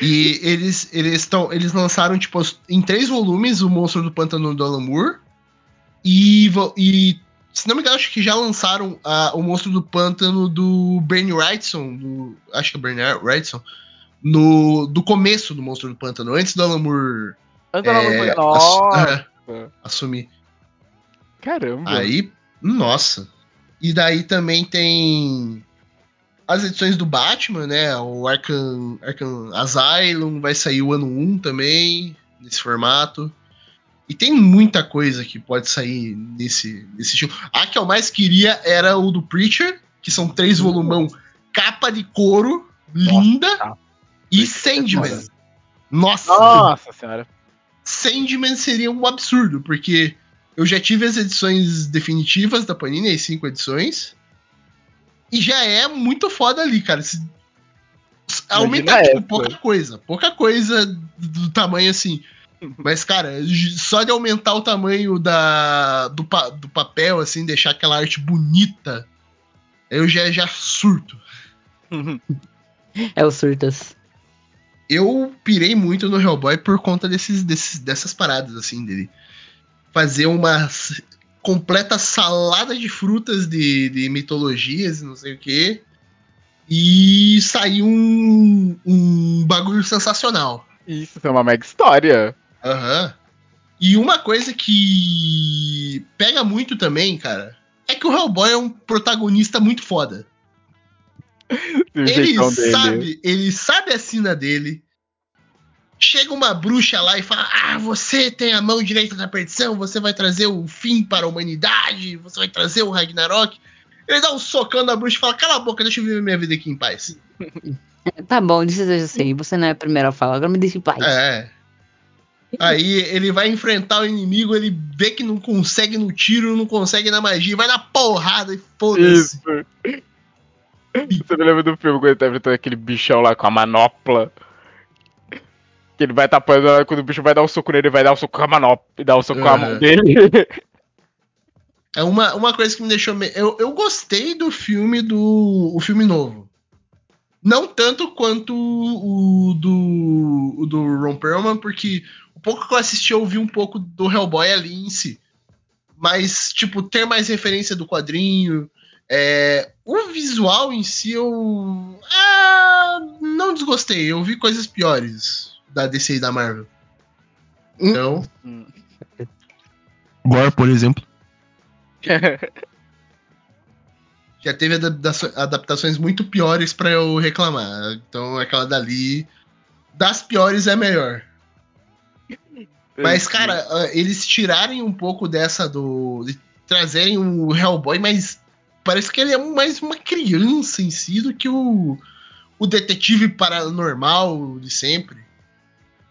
E eles eles estão eles lançaram tipo em três volumes o Monstro do Pântano do Alan Moore e, e se não me engano acho que já lançaram ah, o Monstro do Pântano do Bernie Wrightson, do, acho que é Bernie Wrightson, no do começo do Monstro do Pântano, antes do Alan Moore no é, banheiro. assu- Nossa. [LAUGHS] é, assumir. Caramba. Aí, nossa. E daí também tem as edições do Batman, né? O Arkham, Arkham Asylum vai sair o ano 1 também, nesse formato. E tem muita coisa que pode sair nesse, nesse estilo. A que eu mais queria era o do Preacher, que são três volumão, capa de couro, linda, e Sandman. Nossa, Nossa senhora. Sandman seria um absurdo, porque eu já tive as edições definitivas da Panini, as cinco edições. E já é muito foda ali, cara. Se, aumentar, tipo, pouca coisa. Pouca coisa do tamanho assim. Mas, cara, só de aumentar o tamanho da, do, pa- do papel, assim, deixar aquela arte bonita, eu já, já surto. É o Surtas. eu pirei muito no Hellboy por conta desses, desses, dessas paradas, assim, dele. Fazer uma completa salada de frutas de, de mitologias e não sei o que. E sair um, um bagulho sensacional. Isso é uma mega história. Aham. E uma coisa que pega muito também, cara, é que o Hellboy é um protagonista muito foda. [LAUGHS] Ele jeitão dele. sabe, ele sabe a sina dele. Chega uma bruxa lá e fala: Ah, você tem a mão direita da perdição, você vai trazer o fim para a humanidade, você vai trazer o Ragnarok. Ele dá um socão na bruxa e fala: Cala a boca, deixa eu viver minha vida aqui em paz. [LAUGHS] Tá bom, isso eu já sei. Você não é a primeira a falar, agora me deixa em paz. É. Aí ele vai enfrentar o inimigo, ele vê que não consegue no tiro, não consegue na magia, vai na porrada e foda-se. Isso. [LAUGHS] Você me lembra do filme quando ele tá enfrentando aquele bichão lá com a manopla? Que ele vai tapando, quando o bicho vai dar um soco nele, ele vai dar um soco com a manopla e dar um soco com a mão dele. É uma, uma coisa que me deixou. me- Eu, eu gostei do filme do. O filme novo. Não tanto quanto o do. O do Ron Perlman, porque o pouco que eu assisti eu vi um pouco do Hellboy ali em si. Mas, tipo, ter mais referência do quadrinho. é, o visual em si eu. ah, não desgostei. Eu vi coisas piores da DC e da Marvel. Então. Hum. [LAUGHS] Gore, por exemplo. [LAUGHS] Já teve adaptações muito piores pra eu reclamar. Então aquela dali. Das piores é a melhor. [LAUGHS] Mas, cara, eles tirarem um pouco dessa do. de trazerem o Hellboy, mas parece que ele é mais uma criança em si do que o. o detetive paranormal de sempre.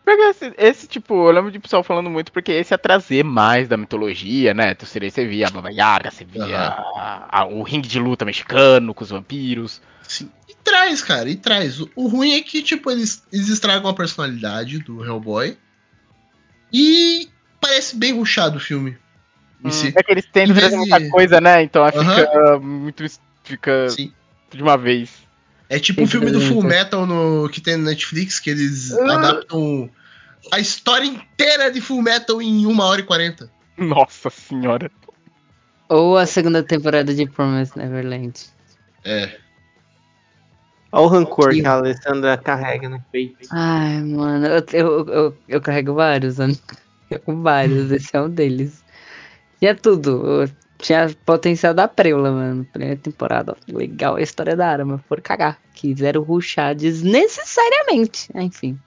Porque esse, esse, tipo, eu lembro de pessoal falando muito porque esse é trazer mais da mitologia, né? Então seria, você via a Baba Yaga, você via a- a- o ringue de luta mexicano com os vampiros. Sim. E traz, cara, e traz. O, ruim é que, tipo, eles, eles estragam a personalidade do Hellboy. E parece bem ruchado o filme. Em si. É que eles tentam de- muita coisa, né? Então aí fica muito. Fica Sim. de uma vez. É tipo o filme do Full Metal no, que tem no Netflix, que eles Ah. adaptam a história inteira de Full Metal em 1 hora e 40. Nossa senhora. Ou a segunda temporada de Promise Neverland. É. Olha o rancor que a Alessandra carrega no peito. Ai, mano, eu, eu, eu, eu carrego vários, né? [LAUGHS] Eu vários, esse é um deles. Tinha tudo. Tinha potencial da Preula, mano. Primeira temporada, legal a história da arma. Foram cagar. Quiseram ruxar desnecessariamente. Enfim.